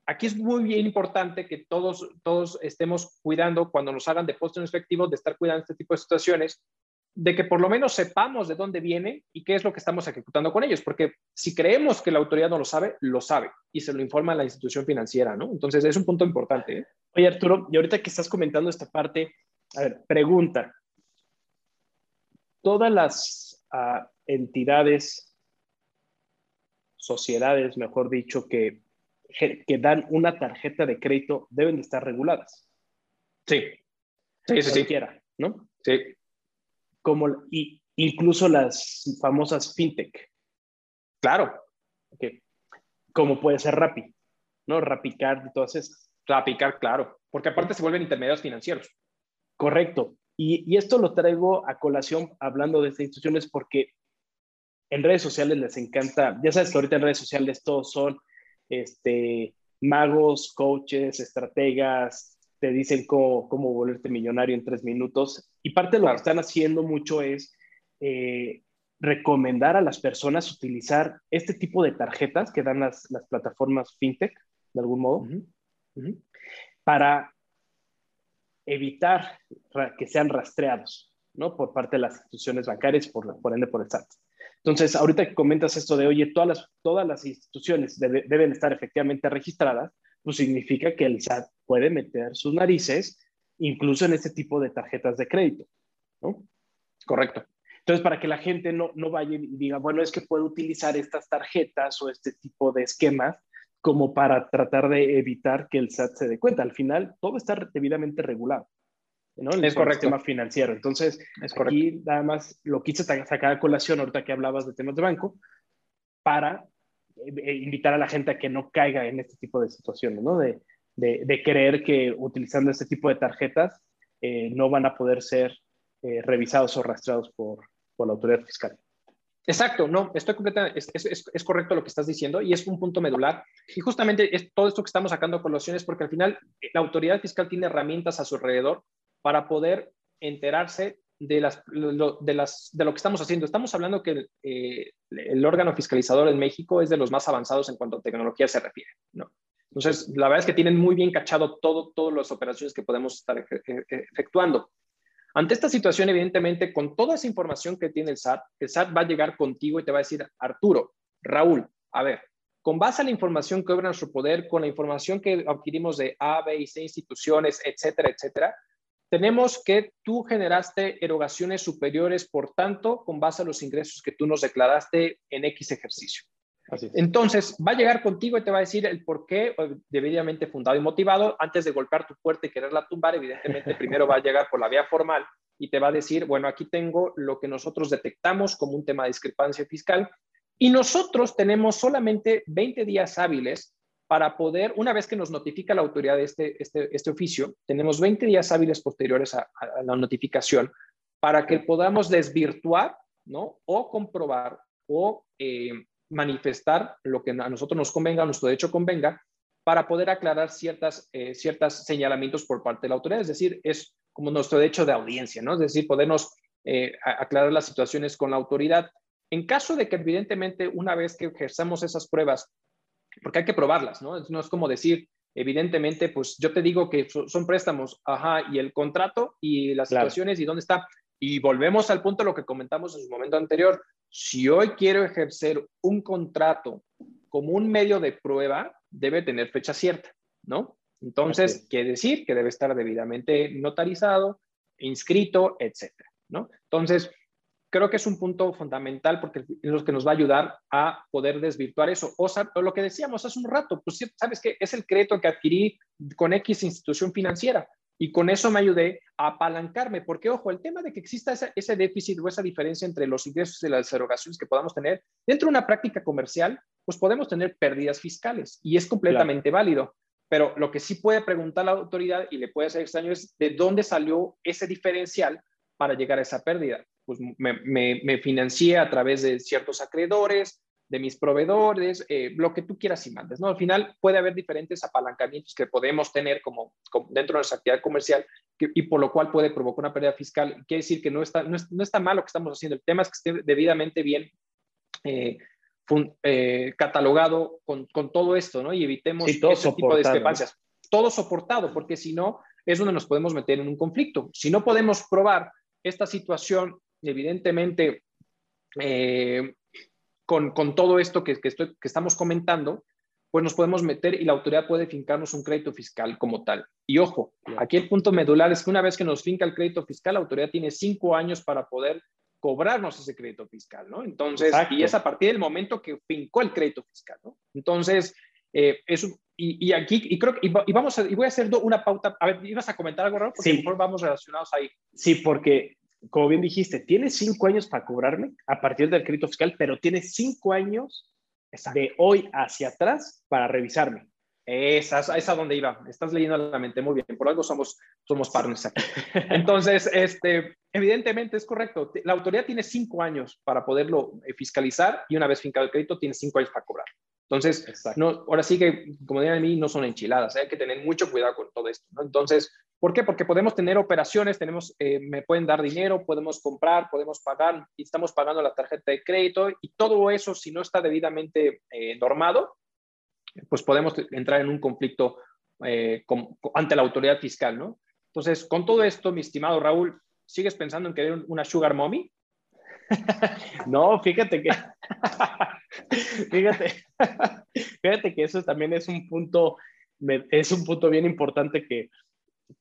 Speaker 1: aquí es muy bien importante que todos, todos estemos cuidando cuando nos hagan depósitos en efectivo, de estar cuidando este tipo de situaciones, de que por lo menos sepamos de dónde viene y qué es lo que estamos ejecutando con ellos, porque si creemos que la autoridad no lo sabe, lo sabe y se lo informa a la institución financiera, ¿no? Entonces es un punto importante. ¿eh?
Speaker 2: Oye, Arturo, y ahorita que estás comentando esta parte, a ver, pregunta. Todas las ah, entidades, sociedades, mejor dicho, que, que dan una tarjeta de crédito deben de estar reguladas.
Speaker 1: Sí. Sí, sí,
Speaker 2: sí. ¿no?
Speaker 1: Sí.
Speaker 2: Como, y, incluso las famosas fintech.
Speaker 1: Claro.
Speaker 2: Okay. Como puede ser Rappi, ¿no? Rapicard y todas esas.
Speaker 1: picar, claro, porque aparte se vuelven intermediarios financieros.
Speaker 2: Correcto. Y, y, esto lo traigo a colación hablando de estas instituciones porque en redes sociales les encanta, ya sabes que ahorita en redes sociales todos son este, magos, coaches, estrategas, te dicen cómo, cómo volverte millonario en tres minutos. Y parte de lo que están haciendo mucho es eh, recomendar a las personas utilizar este tipo de tarjetas que dan las, las plataformas fintech, de algún modo, para evitar que sean rastreados, ¿no? Por parte de las instituciones bancarias, por, por ende por el SAT. Entonces, ahorita que comentas esto de, oye, todas las, todas las instituciones deben estar efectivamente registradas, pues significa que el SAT puede meter sus narices incluso en este tipo de tarjetas de crédito, ¿no?
Speaker 1: Correcto.
Speaker 2: Entonces, para que la gente no, no vaya y diga, bueno, es que puedo utilizar estas tarjetas o este tipo de esquemas como para tratar de evitar que el SAT se dé cuenta. Al final, todo está debidamente regulado. ¿no?
Speaker 1: es correcto.
Speaker 2: sistema financiero. Entonces, es correcto. aquí nada más lo quise sacar a colación ahorita que hablabas de temas de banco para eh, eh, invitar a la gente a que no caiga en este tipo de situaciones, ¿no? De, de, de creer que utilizando este tipo de tarjetas eh, no van a poder ser eh, revisados o rastreados por, por, la autoridad fiscal.
Speaker 1: Exacto, no, es, correcto lo que estás diciendo y es un punto medular. Y justamente es, todo esto que estamos sacando a colación porque al final la autoridad fiscal tiene herramientas a su alrededor para poder enterarse de, lo, que estamos haciendo. Estamos hablando que el, eh, el, órgano fiscalizador en México es de los más avanzados en cuanto a tecnología se refiere. ¿no? Entonces, la verdad es que tienen muy bien cachado todo, todas las operaciones que podemos estar efectuando. Ante esta situación, evidentemente, con toda esa información que tiene el SAT, el SAT va a llegar contigo y te va a decir, Arturo, Raúl, a ver, con base a la información que obra nuestro poder, con la información que adquirimos de A, B y C instituciones, etcétera, etcétera, tenemos que tú generaste erogaciones superiores, por tanto, con base a los ingresos que tú nos declaraste en X ejercicio. Entonces, va a llegar contigo y te va a decir el por qué, debidamente fundado y motivado, antes de golpear tu puerta y quererla tumbar, evidentemente primero va a llegar por la vía formal y te va a decir, bueno, aquí tengo lo que nosotros detectamos como un tema de discrepancia fiscal y nosotros tenemos solamente 20 días hábiles para poder, una vez que nos notifica la autoridad de este, este, este oficio, tenemos 20 días hábiles posteriores a, a, la notificación para que podamos desvirtuar, ¿no? O comprobar o eh, manifestar lo que a nosotros nos convenga, a nuestro derecho convenga, para poder aclarar ciertas, eh, señalamientos por parte de la autoridad. Es decir, es como nuestro derecho de audiencia, ¿no? Es decir, podernos eh, aclarar las situaciones con la autoridad. En caso de que evidentemente una vez que ejerzamos esas pruebas porque hay que probarlas, ¿no? No es como decir, evidentemente, pues yo te digo que son préstamos, ajá, y el contrato y las claro. situaciones y dónde está. Y volvemos al punto de lo que comentamos en su momento anterior. Si hoy quiero ejercer un contrato como un medio de prueba, debe tener fecha cierta, ¿no? Entonces, okay. quiere decir que debe estar debidamente notarizado, inscrito, etcétera, ¿no? Entonces, creo que es un punto fundamental porque es lo que nos va a ayudar a poder desvirtuar eso. O, sea, lo que decíamos hace un rato, pues sabes que es el crédito que adquirí con X institución financiera y con eso me ayudé a apalancarme, porque ojo, el tema de que exista ese, ese déficit o esa diferencia entre los ingresos y las erogaciones que podamos tener dentro de una práctica comercial, pues podemos tener pérdidas fiscales y es completamente claro. válido. Pero lo que sí puede preguntar la autoridad y le puede hacer extraño es de dónde salió ese diferencial para llegar a esa pérdida pues me, me, me, financié a través de ciertos acreedores, de mis proveedores, eh, lo que tú quieras y mandes, ¿no? Al final puede haber diferentes apalancamientos que podemos tener como, como dentro de nuestra actividad comercial que, y por lo cual puede provocar una pérdida fiscal. Quiere decir que no está, no, es, no está mal lo que estamos haciendo. El tema es que esté debidamente bien eh, fun, eh, catalogado con, con, todo esto, ¿no? Y evitemos
Speaker 2: sí,
Speaker 1: ese tipo de discrepancias. Todo soportado, porque si no, es donde nos podemos meter en un conflicto. Si no podemos probar esta situación evidentemente, eh, con, con, todo esto que, que, estoy, que estamos comentando, pues nos podemos meter y la autoridad puede fincarnos un crédito fiscal como tal. Y ojo, aquí el punto medular es que una vez que nos finca el crédito fiscal, la autoridad tiene cinco años para poder cobrarnos ese crédito fiscal, ¿no? Entonces, Exacto. y es a partir del momento que fincó el crédito fiscal, ¿no? Entonces, eh, eso, y, y, aquí, y creo que, y, y, vamos a, y voy a hacer una pauta, a ver, ¿ibas a comentar algo, Raúl? Porque
Speaker 2: sí.
Speaker 1: mejor vamos relacionados ahí.
Speaker 2: Sí, porque como bien dijiste, tiene cinco años para cobrarme a partir del crédito fiscal, pero tiene cinco años Exacto. de hoy hacia atrás para revisarme.
Speaker 1: Esa, esa donde iba. Estás leyendo la mente muy bien. Por algo somos, somos partners aquí. Entonces, este, evidentemente es correcto. La autoridad tiene cinco años para poderlo eh, fiscalizar y una vez fincado el crédito, tiene cinco años para cobrar. Entonces, no, ahora sí que, como dirían a mí, no son enchiladas. Hay que tener mucho cuidado con todo esto. ¿no? Entonces, ¿por qué? Porque podemos tener operaciones, tenemos, eh, me pueden dar dinero, podemos comprar, podemos pagar y estamos pagando la tarjeta de crédito y todo eso, si no está debidamente eh, normado, pues podemos entrar en un conflicto eh, ante la autoridad fiscal, ¿no? Entonces, con todo esto, mi estimado Raúl, ¿sigues pensando en querer una sugar mommy?
Speaker 2: no, fíjate que, fíjate, fíjate que eso también es un punto, es un punto bien importante que,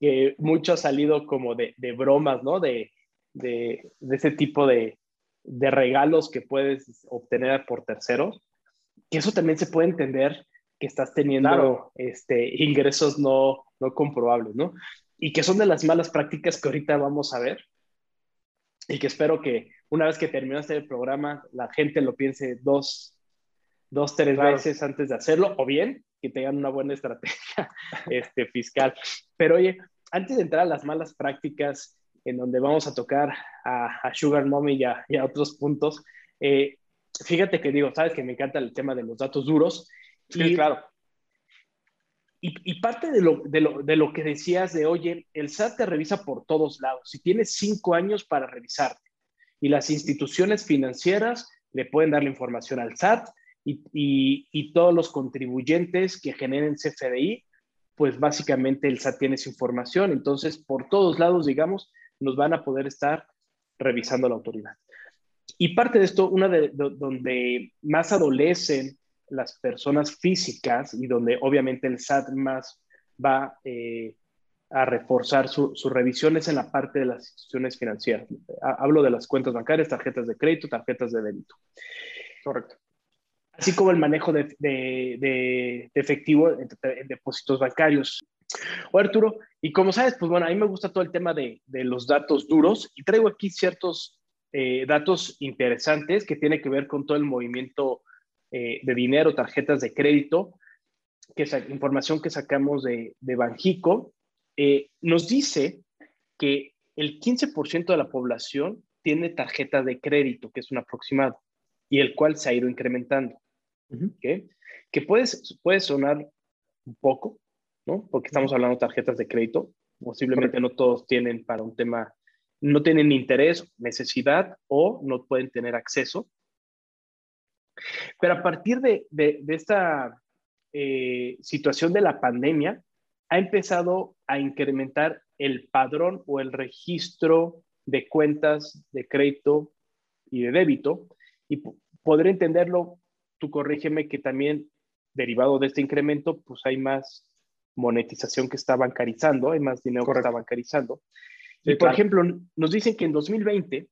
Speaker 2: que mucho ha salido como de, de bromas, ¿no? De, de, de ese tipo de, de regalos que puedes obtener por terceros, que eso también se puede entender que estás teniendo este, ingresos no, no comprobables, ¿no? Y que son de las malas prácticas que ahorita vamos a ver y que espero que una vez que terminaste el programa la gente lo piense dos, dos tres veces antes de hacerlo o bien que tengan una buena estrategia este, fiscal. Pero oye, antes de entrar a las malas prácticas en donde vamos a tocar a, Sugar Mommy y a, y a otros puntos, eh, fíjate que digo, sabes que me encanta el tema de los datos duros
Speaker 1: Sí, claro.
Speaker 2: Y, parte de lo, de, lo, de lo, que decías de, oye, el SAT te revisa por todos lados y tienes cinco años para revisarte. Y las instituciones financieras le pueden dar la información al SAT y, y, y todos los contribuyentes que generen CFDI, pues básicamente el SAT tiene esa información. Entonces, por todos lados, digamos, nos van a poder estar revisando la autoridad. Y parte de esto, una de, de donde más adolecen las personas físicas y donde obviamente el SAT más va eh, a reforzar sus revisiones en la parte de las instituciones financieras. Hablo de las cuentas bancarias, tarjetas de crédito, tarjetas de débito.
Speaker 1: Correcto.
Speaker 2: Así como el manejo de, efectivo en, depósitos bancarios. O Arturo, y como sabes, pues bueno, a mí me gusta todo el tema de, los datos duros y traigo aquí ciertos eh, datos interesantes que tienen que ver con todo el movimiento eh, de dinero, tarjetas de crédito, que es información que sacamos de, Banjico, eh, nos dice que el 15% de la población tiene tarjeta de crédito, que es un aproximado, y el cual se ha ido incrementando. Que puede, puede sonar un poco, ¿no? Porque estamos hablando de tarjetas de crédito, posiblemente no todos tienen para un tema, no tienen interés, necesidad o no pueden tener acceso. Pero a partir de, esta eh, situación de la pandemia, ha empezado a incrementar el padrón o el registro de cuentas de crédito y de débito. Y podré entenderlo, tú corrígeme que también derivado de este incremento, pues hay más monetización que está bancarizando, hay más dinero que está bancarizando. y por ejemplo, nos dicen que en 2020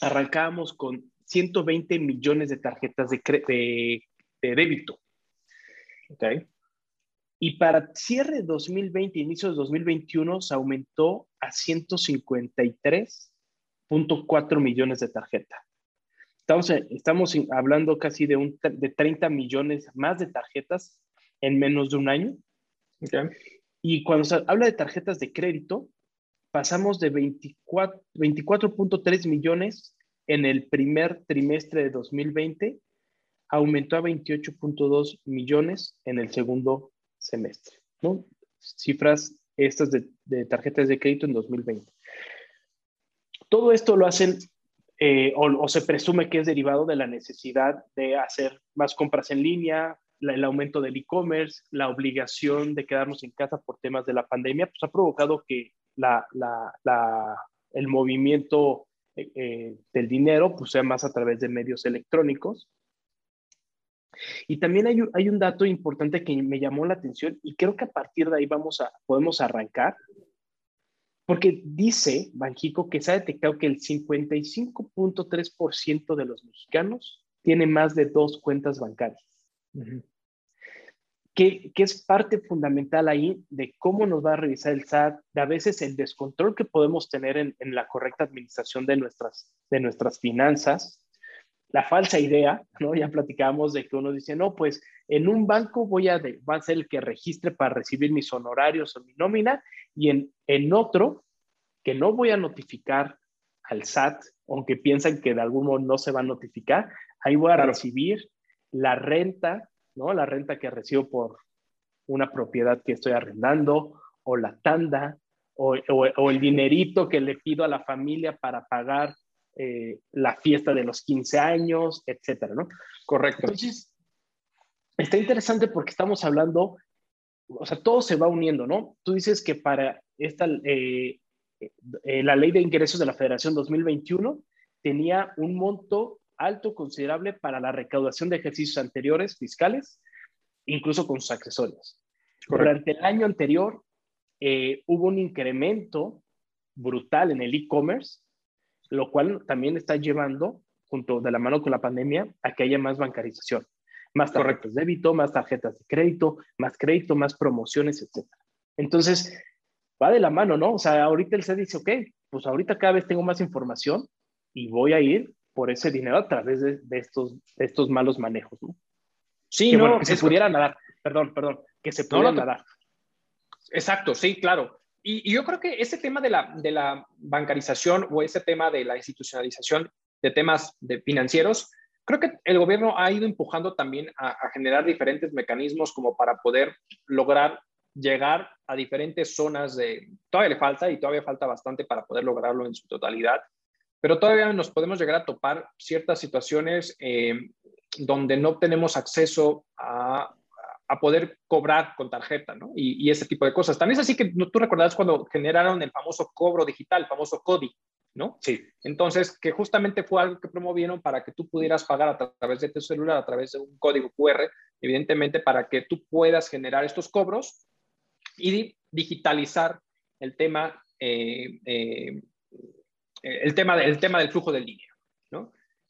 Speaker 2: arrancábamos con 120 millones de tarjetas de, de, débito. ¿Okay? Y para cierre de 2020, inicio de 2021, se aumentó a 153.4 millones de tarjetas. Estamos, estamos hablando casi de, un, de 30 millones más de tarjetas en menos de un año. Okay. Y cuando se habla de tarjetas de crédito, pasamos de 24.3 24 millones en el primer trimestre de 2020 aumentó a 28.2 millones en el segundo semestre. ¿no? Cifras estas de, tarjetas de crédito en 2020. Todo esto lo hacen eh, o, se presume que es derivado de la necesidad de hacer más compras en línea, el aumento del e-commerce, la obligación de quedarnos en casa por temas de la pandemia, pues ha provocado que la, el movimiento eh, eh, del dinero pues sea más a través de medios electrónicos. Y también hay, hay, un dato importante que me llamó la atención y creo que a partir de ahí vamos a, podemos arrancar, porque dice Banjico que se ha detectado que el 55.3% de los mexicanos tiene más de dos cuentas bancarias. Que, es parte fundamental ahí de cómo nos va a revisar el SAT, de a veces el descontrol que podemos tener en, la correcta administración de nuestras, de nuestras finanzas la falsa idea, ¿no? Ya platicamos de que uno dice, no, pues en un banco voy a, va a ser el que registre para recibir mis honorarios o mi nómina y en, en otro que no voy a notificar al SAT, aunque piensan que de algún modo no se va a notificar, ahí voy a recibir la renta, ¿no? La renta que recibo por una propiedad que estoy arrendando o la tanda o, o el dinerito que le pido a la familia para pagar eh, la fiesta de los 15 años, etcétera, ¿no?
Speaker 1: Correcto.
Speaker 2: Entonces, está interesante porque estamos hablando, o sea, todo se va uniendo, ¿no? Tú dices que para esta, eh, eh, la ley de ingresos de la Federación 2021 tenía un monto alto considerable para la recaudación de ejercicios anteriores fiscales, incluso con sus accesorios. Durante el año anterior hubo un incremento brutal en el e-commerce lo cual también está llevando, junto de la mano con la pandemia, a que haya más bancarización, más tarjetas de débito, más tarjetas de crédito, más crédito, más promociones, etc. Entonces, va de la mano, ¿no? O sea, ahorita el SED dice, ok, pues ahorita cada vez tengo más información y voy a ir por ese dinero a través de, estos, estos malos manejos, ¿no?
Speaker 1: Sí, no,
Speaker 2: que se pudieran dar, perdón, perdón, que se pudieran dar.
Speaker 1: Exacto, sí, claro. Y, yo creo que ese tema de la, de la bancarización o ese tema de la institucionalización de temas de financieros, creo que el gobierno ha ido empujando también a, generar diferentes mecanismos como para poder lograr llegar a diferentes zonas de... Todavía le falta y todavía falta bastante para poder lograrlo en su totalidad, pero todavía nos podemos llegar a topar ciertas situaciones eh, donde no tenemos acceso a a poder cobrar con tarjeta, ¿no? Y, ese tipo de cosas. También es así que tú recordarás cuando generaron el famoso cobro digital, el famoso CODI, ¿no?
Speaker 2: Sí.
Speaker 1: Entonces, que justamente fue algo que promovieron para que tú pudieras pagar a través de tu celular, a través de un código QR, evidentemente para que tú puedas generar estos cobros y digitalizar el tema, eh, eh, el tema, el tema del flujo del dinero, ¿no?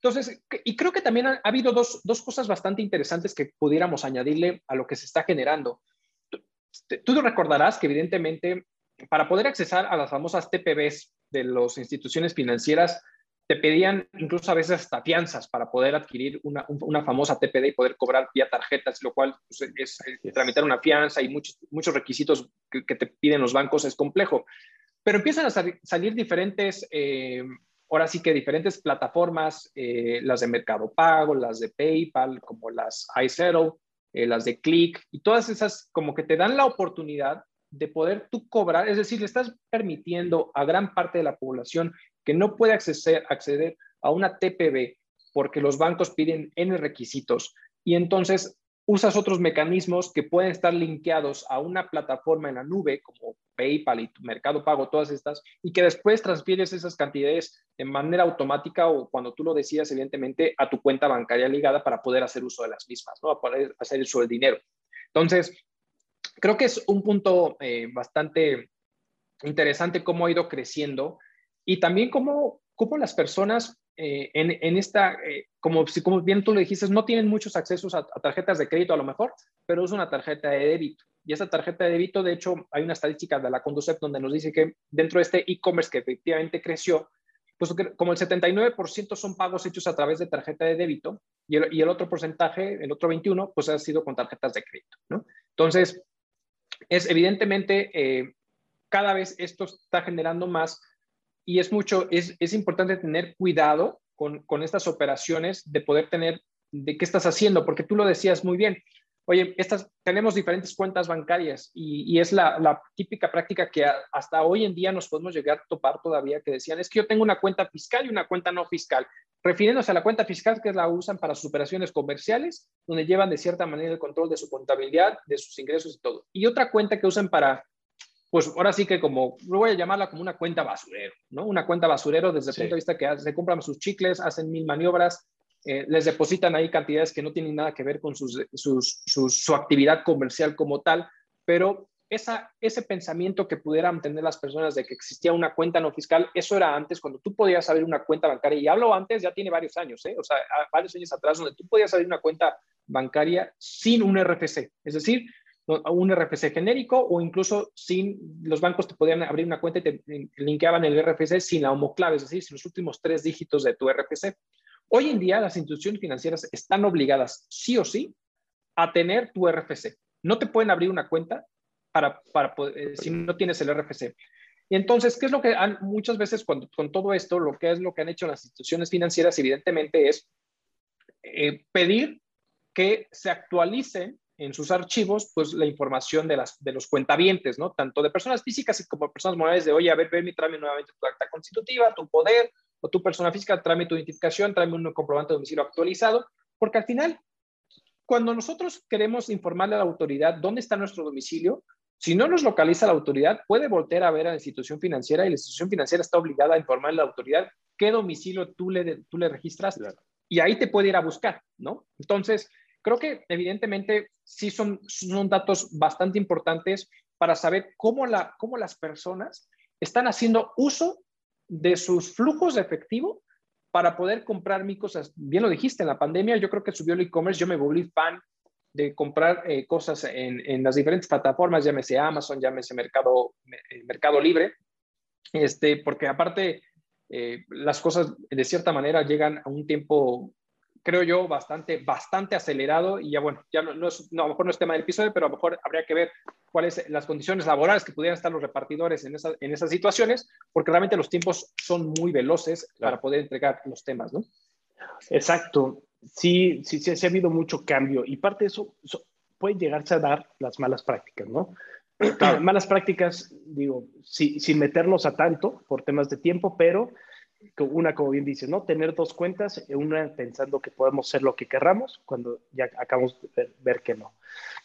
Speaker 1: Entonces, y creo que también ha, habido dos, dos, cosas bastante interesantes que pudiéramos añadirle a lo que se está generando. Tú, recordarás que evidentemente para poder accesar a las famosas TPBs de las instituciones financieras, te pedían incluso a veces hasta fianzas para poder adquirir una, una famosa TPD y poder cobrar vía tarjetas, lo cual pues, es, tramitar una fianza y muchos, muchos requisitos que, te piden los bancos es complejo. Pero empiezan a salir diferentes eh, ahora sí que diferentes plataformas, eh, las de Mercado Pago, las de PayPal, como las iSettle, eh, las de Click, y todas esas como que te dan la oportunidad de poder tú cobrar, es decir, le estás permitiendo a gran parte de la población que no puede acceder, acceder a una TPB porque los bancos piden N requisitos. Y entonces usas otros mecanismos que pueden estar linkeados a una plataforma en la nube como PayPal y tu Mercado Pago, todas estas, y que después transfieres esas cantidades de manera automática o cuando tú lo decías, evidentemente, a tu cuenta bancaria ligada para poder hacer uso de las mismas, ¿no? Para poder hacer uso del dinero. Entonces, creo que es un punto eh, bastante interesante cómo ha ido creciendo y también cómo, cómo las personas eh, en, esta, eh, como, como bien tú lo dijiste, no tienen muchos accesos a, tarjetas de crédito a lo mejor, pero es una tarjeta de débito. Y esa tarjeta de débito, de hecho, hay una estadística de la Conducep donde nos dice que dentro de este e-commerce que efectivamente creció, pues como el 79% son pagos hechos a través de tarjeta de débito y el, otro porcentaje, el otro 21%, pues ha sido con tarjetas de crédito. Entonces, es evidentemente, eh, cada vez esto está generando más y es mucho, es, es importante tener cuidado con, con, estas operaciones de poder tener de qué estás haciendo, porque tú lo decías muy bien. Oye, estas, tenemos diferentes cuentas bancarias y, y es la, la, típica práctica que hasta hoy en día nos podemos llegar a topar todavía, que decían, es que yo tengo una cuenta fiscal y una cuenta no fiscal, refiriéndose a la cuenta fiscal que la usan para sus operaciones comerciales, donde llevan de cierta manera el control de su contabilidad, de sus ingresos y todo. Y otra cuenta que usan para pues ahora sí que como, voy a llamarla como una cuenta basurero, ¿no? Una cuenta basurero desde el punto de vista que se compran sus chicles, hacen mil maniobras, eh, les depositan ahí cantidades que no tienen nada que ver con sus, su actividad comercial como tal, pero esa, ese pensamiento que pudieran tener las personas de que existía una cuenta no fiscal, eso era antes, cuando tú podías abrir una cuenta bancaria, y hablo antes, ya tiene varios años, ¿eh? o sea, varios años atrás, donde tú podías abrir una cuenta bancaria sin un RFC, es decir, un RFC genérico o incluso sin, los bancos te podían abrir una cuenta y te linkeaban el RFC sin la homoclave, es decir, sin los últimos tres dígitos de tu RFC. Hoy en día las instituciones financieras están obligadas, sí o sí, a tener tu RFC. No te pueden abrir una cuenta para, para eh, si no tienes el RFC. Y entonces, ¿qué es lo que han, muchas veces cuando, con todo esto, lo que es lo que han hecho las instituciones financieras, evidentemente, es eh, pedir que se actualicen en sus archivos, pues la información de, las, de los cuentavientes, ¿no? Tanto de personas físicas como personas morales, de, oye, a ver, ven mi trámite nuevamente tu acta constitutiva, tu poder, o tu persona física, tráeme tu identificación, tráeme un comprobante de domicilio actualizado, porque al final, cuando nosotros queremos informarle a la autoridad dónde está nuestro domicilio, si no nos localiza la autoridad, puede voltear a ver a la institución financiera y la institución financiera está obligada a informarle a la autoridad qué domicilio tú le, tú le registras y ahí te puede ir a buscar, ¿no? Entonces, creo que evidentemente sí son, son datos bastante importantes para saber cómo, la, cómo las personas están haciendo uso de sus flujos de efectivo para poder comprar mi cosas. Bien lo dijiste, en la pandemia yo creo que subió el e-commerce, yo me volví fan de comprar eh, cosas en, en, las diferentes plataformas, llámese Amazon, llámese Mercado, eh, Mercado Libre, este, porque aparte eh, las cosas de cierta manera llegan a un tiempo creo yo, bastante, bastante acelerado y ya bueno, ya no, es, no, a lo mejor no es tema del episodio, pero a lo mejor habría que ver cuáles las condiciones laborales que pudieran estar los repartidores en, en esas situaciones, porque realmente los tiempos son muy veloces para poder entregar los temas, ¿no?
Speaker 2: Exacto. Sí, sí, sí, sí, ha habido mucho cambio y parte de eso, puede llegarse a dar las malas prácticas, ¿no? malas prácticas, digo, sí, sin meternos a tanto por temas de tiempo, pero una, como bien dice, ¿no? Tener dos cuentas, una pensando que podemos ser lo que querramos, cuando ya acabamos de ver, que no.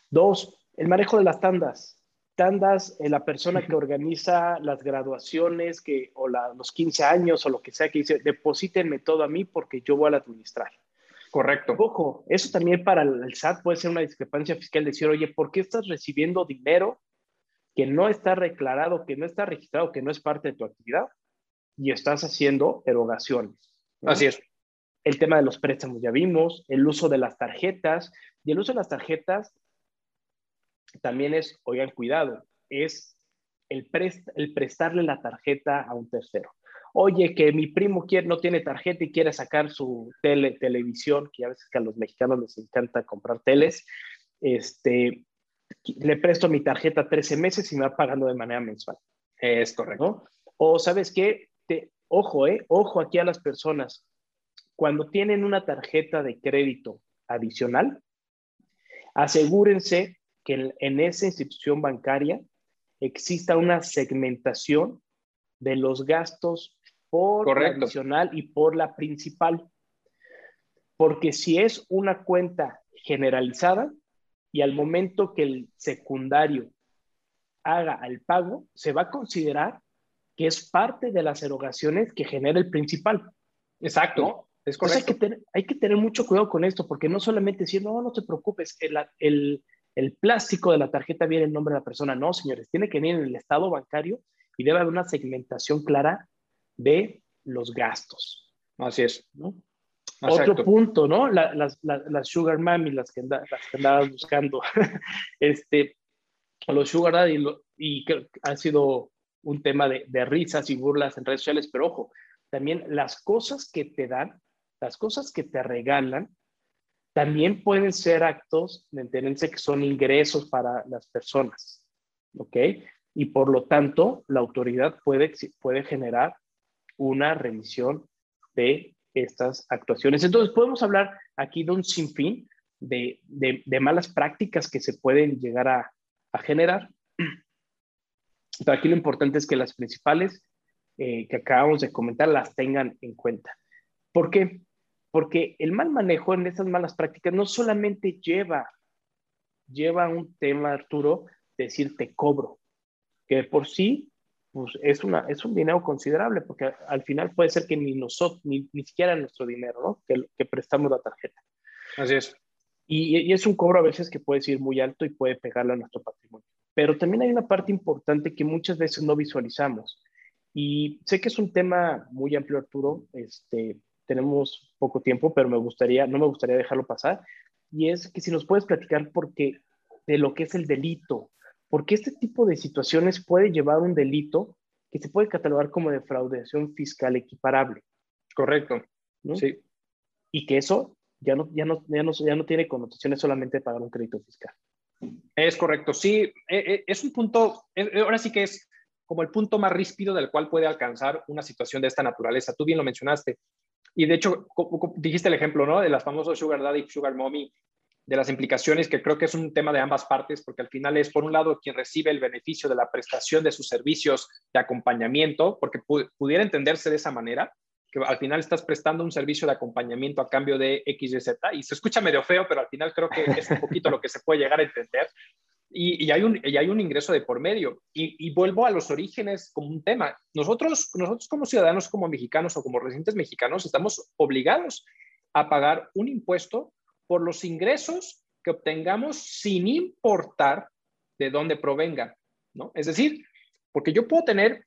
Speaker 2: Dos, el manejo de las tandas. Tandas, eh, la persona que organiza las graduaciones que, o los 15 años o lo que sea, que dice, deposítenme todo a mí porque yo voy a administrar.
Speaker 1: Correcto.
Speaker 2: Ojo, eso también para el SAT puede ser una discrepancia fiscal, decir, oye, ¿por qué estás recibiendo dinero que no está declarado, que no está registrado, que no es parte de tu actividad? Y estás haciendo erogaciones.
Speaker 1: Así es.
Speaker 2: El tema de los préstamos ya vimos, el uso de las tarjetas, y el uso de las tarjetas también es, oigan, cuidado, es el, el prestarle la tarjeta a un tercero. Oye, que mi primo quiere, no tiene tarjeta y quiere sacar su tele, televisión, que a veces que a los mexicanos les encanta comprar teles, este, le presto mi tarjeta 13 meses y me va pagando de manera mensual.
Speaker 1: Es correcto.
Speaker 2: O sabes qué, ojo, eh, ojo aquí a las personas. Cuando tienen una tarjeta de crédito adicional, asegúrense que en, esa institución bancaria exista una segmentación de los gastos por la adicional y por la principal. Porque si es una cuenta generalizada y al momento que el secundario haga el pago, se va a considerar que es parte de las erogaciones que genera el principal.
Speaker 1: Exacto.
Speaker 2: Es correcto. hay, que tener, hay que tener mucho cuidado con esto, porque no solamente decir, no, no te preocupes, el, el, el plástico de la tarjeta viene en nombre de la persona. No, señores, tiene que venir en el estado bancario y debe haber una segmentación clara de los gastos.
Speaker 1: Así es.
Speaker 2: ¿no? Otro punto, ¿no? las, las, sugar mami, las que, las que andabas buscando, este, los sugar daddy, y que han sido un tema de, risas y burlas en redes sociales, pero ojo, también las cosas que te dan, las cosas que te regalan, también pueden ser actos de tenencia que son ingresos para las personas, ¿ok? Y por lo tanto, la autoridad puede, puede generar una remisión de estas actuaciones. Entonces, podemos hablar aquí de un sinfín de, de, malas prácticas que se pueden llegar a, a generar. Pero aquí lo importante es que las principales eh, que acabamos de comentar las tengan en cuenta. ¿Por qué? Porque el mal manejo en estas malas prácticas no solamente lleva, lleva un tema, Arturo, decir te cobro, que por sí pues, es, una, es un dinero considerable, porque al final puede ser que ni nosotros, ni, ni siquiera nuestro dinero, ¿no? Que, que prestamos la tarjeta.
Speaker 1: Así es.
Speaker 2: Y, y, es un cobro a veces que puede ser muy alto y puede pegarle a nuestro patrimonio. Pero también hay una parte importante que muchas veces no visualizamos. Y sé que es un tema muy amplio, Arturo. Este, tenemos poco tiempo, pero me gustaría, no me gustaría dejarlo pasar. Y es que si nos puedes platicar porque de lo que es el delito, porque este tipo de situaciones puede llevar un delito que se puede catalogar como defraudación fiscal equiparable.
Speaker 1: Correcto. Sí.
Speaker 2: y que eso ya no, ya no, ya no, ya no tiene connotaciones solamente de pagar un crédito fiscal.
Speaker 1: Es correcto, sí, eh, eh, es un punto, ahora sí que es como el punto más ríspido del cual puede alcanzar una situación de esta naturaleza. Tú bien lo mencionaste. Y de hecho, dijiste el ejemplo, ¿no? De las famosas Sugar Daddy, Sugar Mommy, de las implicaciones, que creo que es un tema de ambas partes, porque al final es, por un lado, quien recibe el beneficio de la prestación de sus servicios de acompañamiento, porque pudiera entenderse de esa manera, al final estás prestando un servicio de acompañamiento a cambio de X, Y, Z, y se escucha medio feo, pero al final creo que es un poquito lo que se puede llegar a entender. Y, hay, un, y hay un ingreso de por medio. Y, vuelvo a los orígenes como un tema. Nosotros, nosotros como ciudadanos, como mexicanos o como residentes mexicanos, estamos obligados a pagar un impuesto por los ingresos que obtengamos sin importar de dónde provengan, ¿no? Es decir, porque yo puedo tener,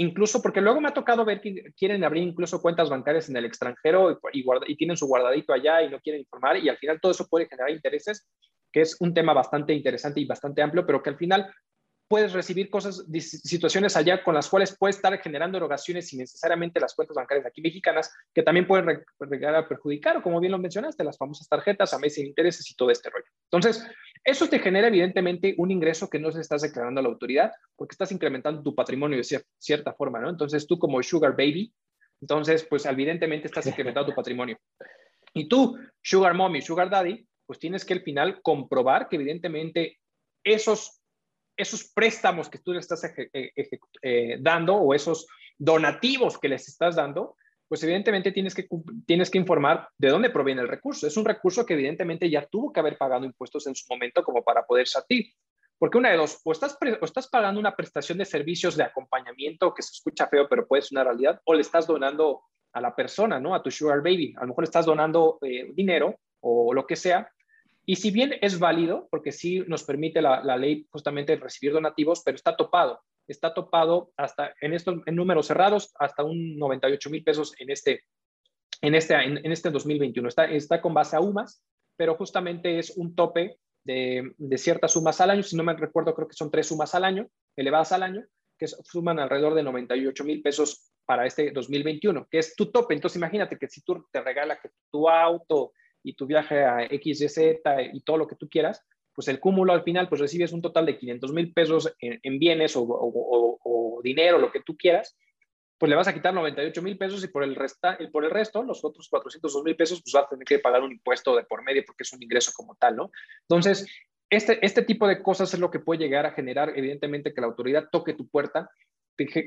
Speaker 1: incluso porque luego me ha tocado ver que quieren abrir incluso cuentas bancarias en el extranjero y, y tienen su guardadito allá y no quieren informar y al final todo eso puede generar intereses, que es un tema bastante interesante y bastante amplio, pero que al final puedes recibir cosas, situaciones allá con las cuales puedes estar generando erogaciones sin necesariamente las cuentas bancarias aquí mexicanas, que también pueden llegar a perjudicar, o como bien lo mencionaste, las famosas tarjetas a meses sin intereses y todo este rollo. Entonces, eso te genera evidentemente un ingreso que no se estás declarando a la autoridad, porque estás incrementando tu patrimonio de cierta forma, ¿no? Entonces, tú como Sugar Baby, entonces, pues evidentemente estás incrementando tu patrimonio. Y tú, Sugar Mommy, Sugar Daddy, pues tienes que al final comprobar que evidentemente esos esos préstamos que tú le estás eh, dando o esos donativos que les estás dando, pues evidentemente tienes que, tienes que informar de dónde proviene el recurso. Es un recurso que evidentemente ya tuvo que haber pagado impuestos en su momento como para poder salir. Porque una de dos, o estás, estás pagando una prestación de servicios de acompañamiento que se escucha feo, pero puede ser una realidad, o le estás donando a la persona, ¿no? A tu sugar baby. A lo mejor estás donando eh, dinero o lo que sea, y si bien es válido, porque sí nos permite la, ley justamente recibir donativos, pero está topado, está topado hasta en estos en números cerrados hasta un 98 mil pesos en este, en este, en, este 2021. Está, está con base a UMAS, pero justamente es un tope de, de, ciertas sumas al año. Si no me recuerdo, creo que son tres sumas al año, elevadas al año, que suman alrededor de 98 mil pesos para este 2021, que es tu tope. Entonces, imagínate que si tú te regala que tu auto, y tu viaje a X, Y, Z y todo lo que tú quieras, pues el cúmulo al final, pues recibes un total de 500 mil pesos en, bienes o, o, dinero, lo que tú quieras, pues le vas a quitar 98 mil pesos y por el, resta, por el resto, los otros 402 mil pesos, pues vas a tener que pagar un impuesto de por medio porque es un ingreso como tal, ¿no? Entonces, este, este tipo de cosas es lo que puede llegar a generar, evidentemente, que la autoridad toque tu puerta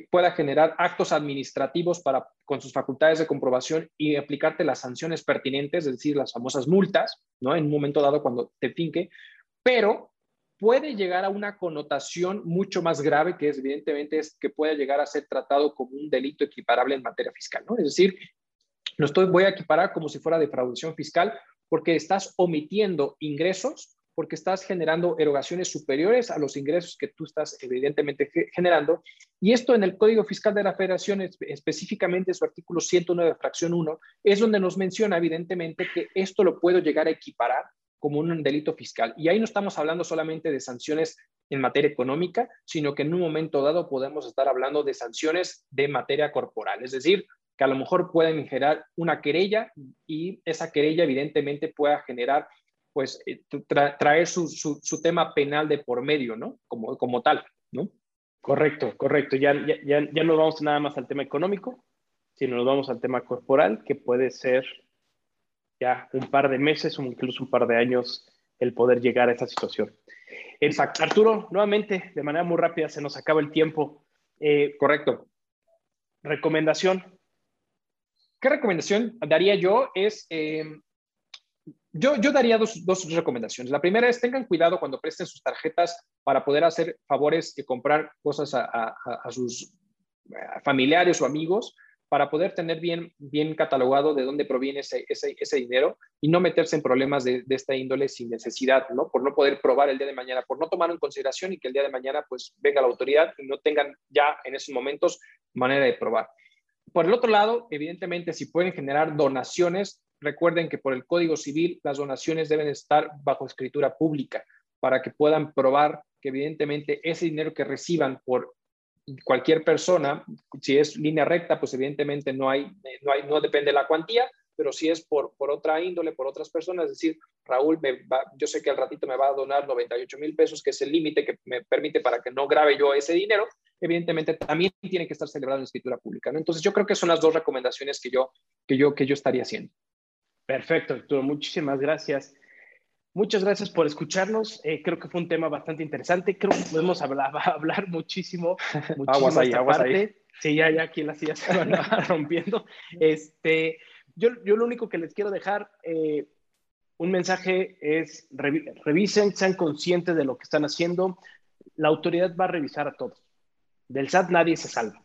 Speaker 1: pueda generar actos administrativos para, con sus facultades de comprobación y aplicarte las sanciones pertinentes, es decir, las famosas multas, ¿no? En un momento dado cuando te finque, pero puede llegar a una connotación mucho más grave, que es evidentemente es que puede llegar a ser tratado como un delito equiparable en materia fiscal, ¿no? Es decir, lo estoy, voy a equiparar como si fuera defraudación fiscal porque estás omitiendo ingresos porque estás generando erogaciones superiores a los ingresos que tú estás evidentemente generando. Y esto en el Código Fiscal de la Federación, específicamente su artículo 109, fracción 1, es donde nos menciona evidentemente que esto lo puedo llegar a equiparar como un delito fiscal. Y ahí no estamos hablando solamente de sanciones en materia económica, sino que en un momento dado podemos estar hablando de sanciones de materia corporal, es decir, que a lo mejor pueden generar una querella y esa querella evidentemente pueda generar pues eh, traer su, su, tema penal de por medio, ¿no? Como, como tal, ¿no?
Speaker 2: Correcto, correcto. Ya, ya, ya no vamos nada más al tema económico, sino nos vamos al tema corporal, que puede ser ya un par de meses o incluso un par de años el poder llegar a esa situación. Exacto. Arturo, nuevamente, de manera muy rápida, se nos acaba el tiempo.
Speaker 1: Eh, Correcto.
Speaker 2: Recomendación.
Speaker 1: ¿Qué recomendación daría yo? Es eh, yo, daría dos, recomendaciones. La primera es tengan cuidado cuando presten sus tarjetas para poder hacer favores y comprar cosas a, sus familiares o amigos para poder tener bien, catalogado de dónde proviene ese dinero y no meterse en problemas de, de, esta índole sin necesidad, ¿no? Por no poder probar el día de mañana, por no tomar en consideración y que el día de mañana pues venga la autoridad y no tengan ya en esos momentos manera de probar. Por el otro lado, evidentemente, si pueden generar donaciones, Recuerden que por el Código Civil las donaciones deben estar bajo escritura pública para que puedan probar que evidentemente ese dinero que reciban por cualquier persona, si es línea recta, pues evidentemente no hay, no hay, no depende de la cuantía, pero si es por, por otra índole, por otras personas, es decir, Raúl, me yo sé que al ratito me va a donar 98 mil pesos, que es el límite que me permite para que no grabe yo ese dinero, evidentemente también tiene que estar celebrado en escritura pública. Entonces, yo creo que son las dos recomendaciones que yo, que yo, que yo estaría haciendo.
Speaker 2: Perfecto, Arturo. Muchísimas gracias. Muchas gracias por escucharnos. Eh, creo que fue un tema bastante interesante. Creo que podemos hablar, hablar muchísimo.
Speaker 1: aguas ahí, aguas ahí.
Speaker 2: Sí, ya, ya aquí las sillas se van rompiendo. Este, yo, yo lo único que les quiero dejar, eh, un mensaje es, revisen, sean conscientes de lo que están haciendo. La autoridad va a revisar a todos. Del SAT nadie se salva.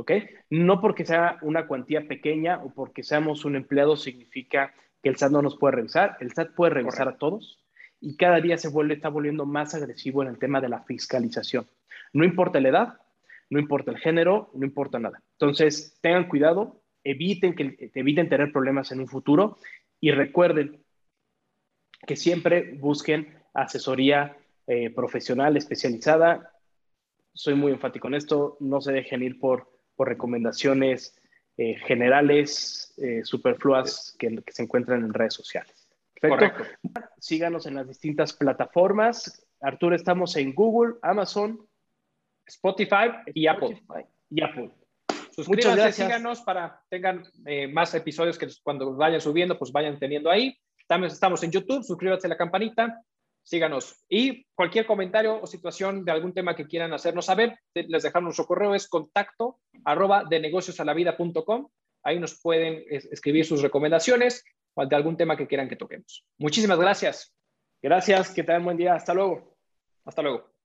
Speaker 2: ¿Ok? No porque sea una cuantía pequeña o porque seamos un empleado significa que el SAT no nos puede revisar. El SAT puede revisar a todos y cada día se vuelve, está volviendo más agresivo en el tema de la fiscalización. No importa la edad, no importa el género, no importa nada. Entonces, tengan cuidado, eviten, que, eviten tener problemas en un futuro y recuerden que siempre busquen asesoría eh, profesional especializada. Soy muy enfático en esto, no se dejen ir por, por recomendaciones eh, generales, eh, superfluas que, se encuentran en redes sociales. Perfecto. Síganos en las distintas plataformas. Arturo, estamos en Google, Amazon, Spotify y Apple.
Speaker 1: Y Apple. Muchas gracias. síganos para tengan eh, más episodios que cuando vayan subiendo, pues vayan teniendo ahí. También estamos en YouTube, suscríbanse a la campanita, síganos. Y cualquier comentario o situación de algún tema que quieran hacernos saber, les dejamos nuestro correo, es contacto arroba de negociosalavida.com. Ahí nos pueden escribir sus recomendaciones o de algún tema que quieran que toquemos. Muchísimas gracias.
Speaker 2: Gracias, que tengan buen día. Hasta luego.
Speaker 1: Hasta luego.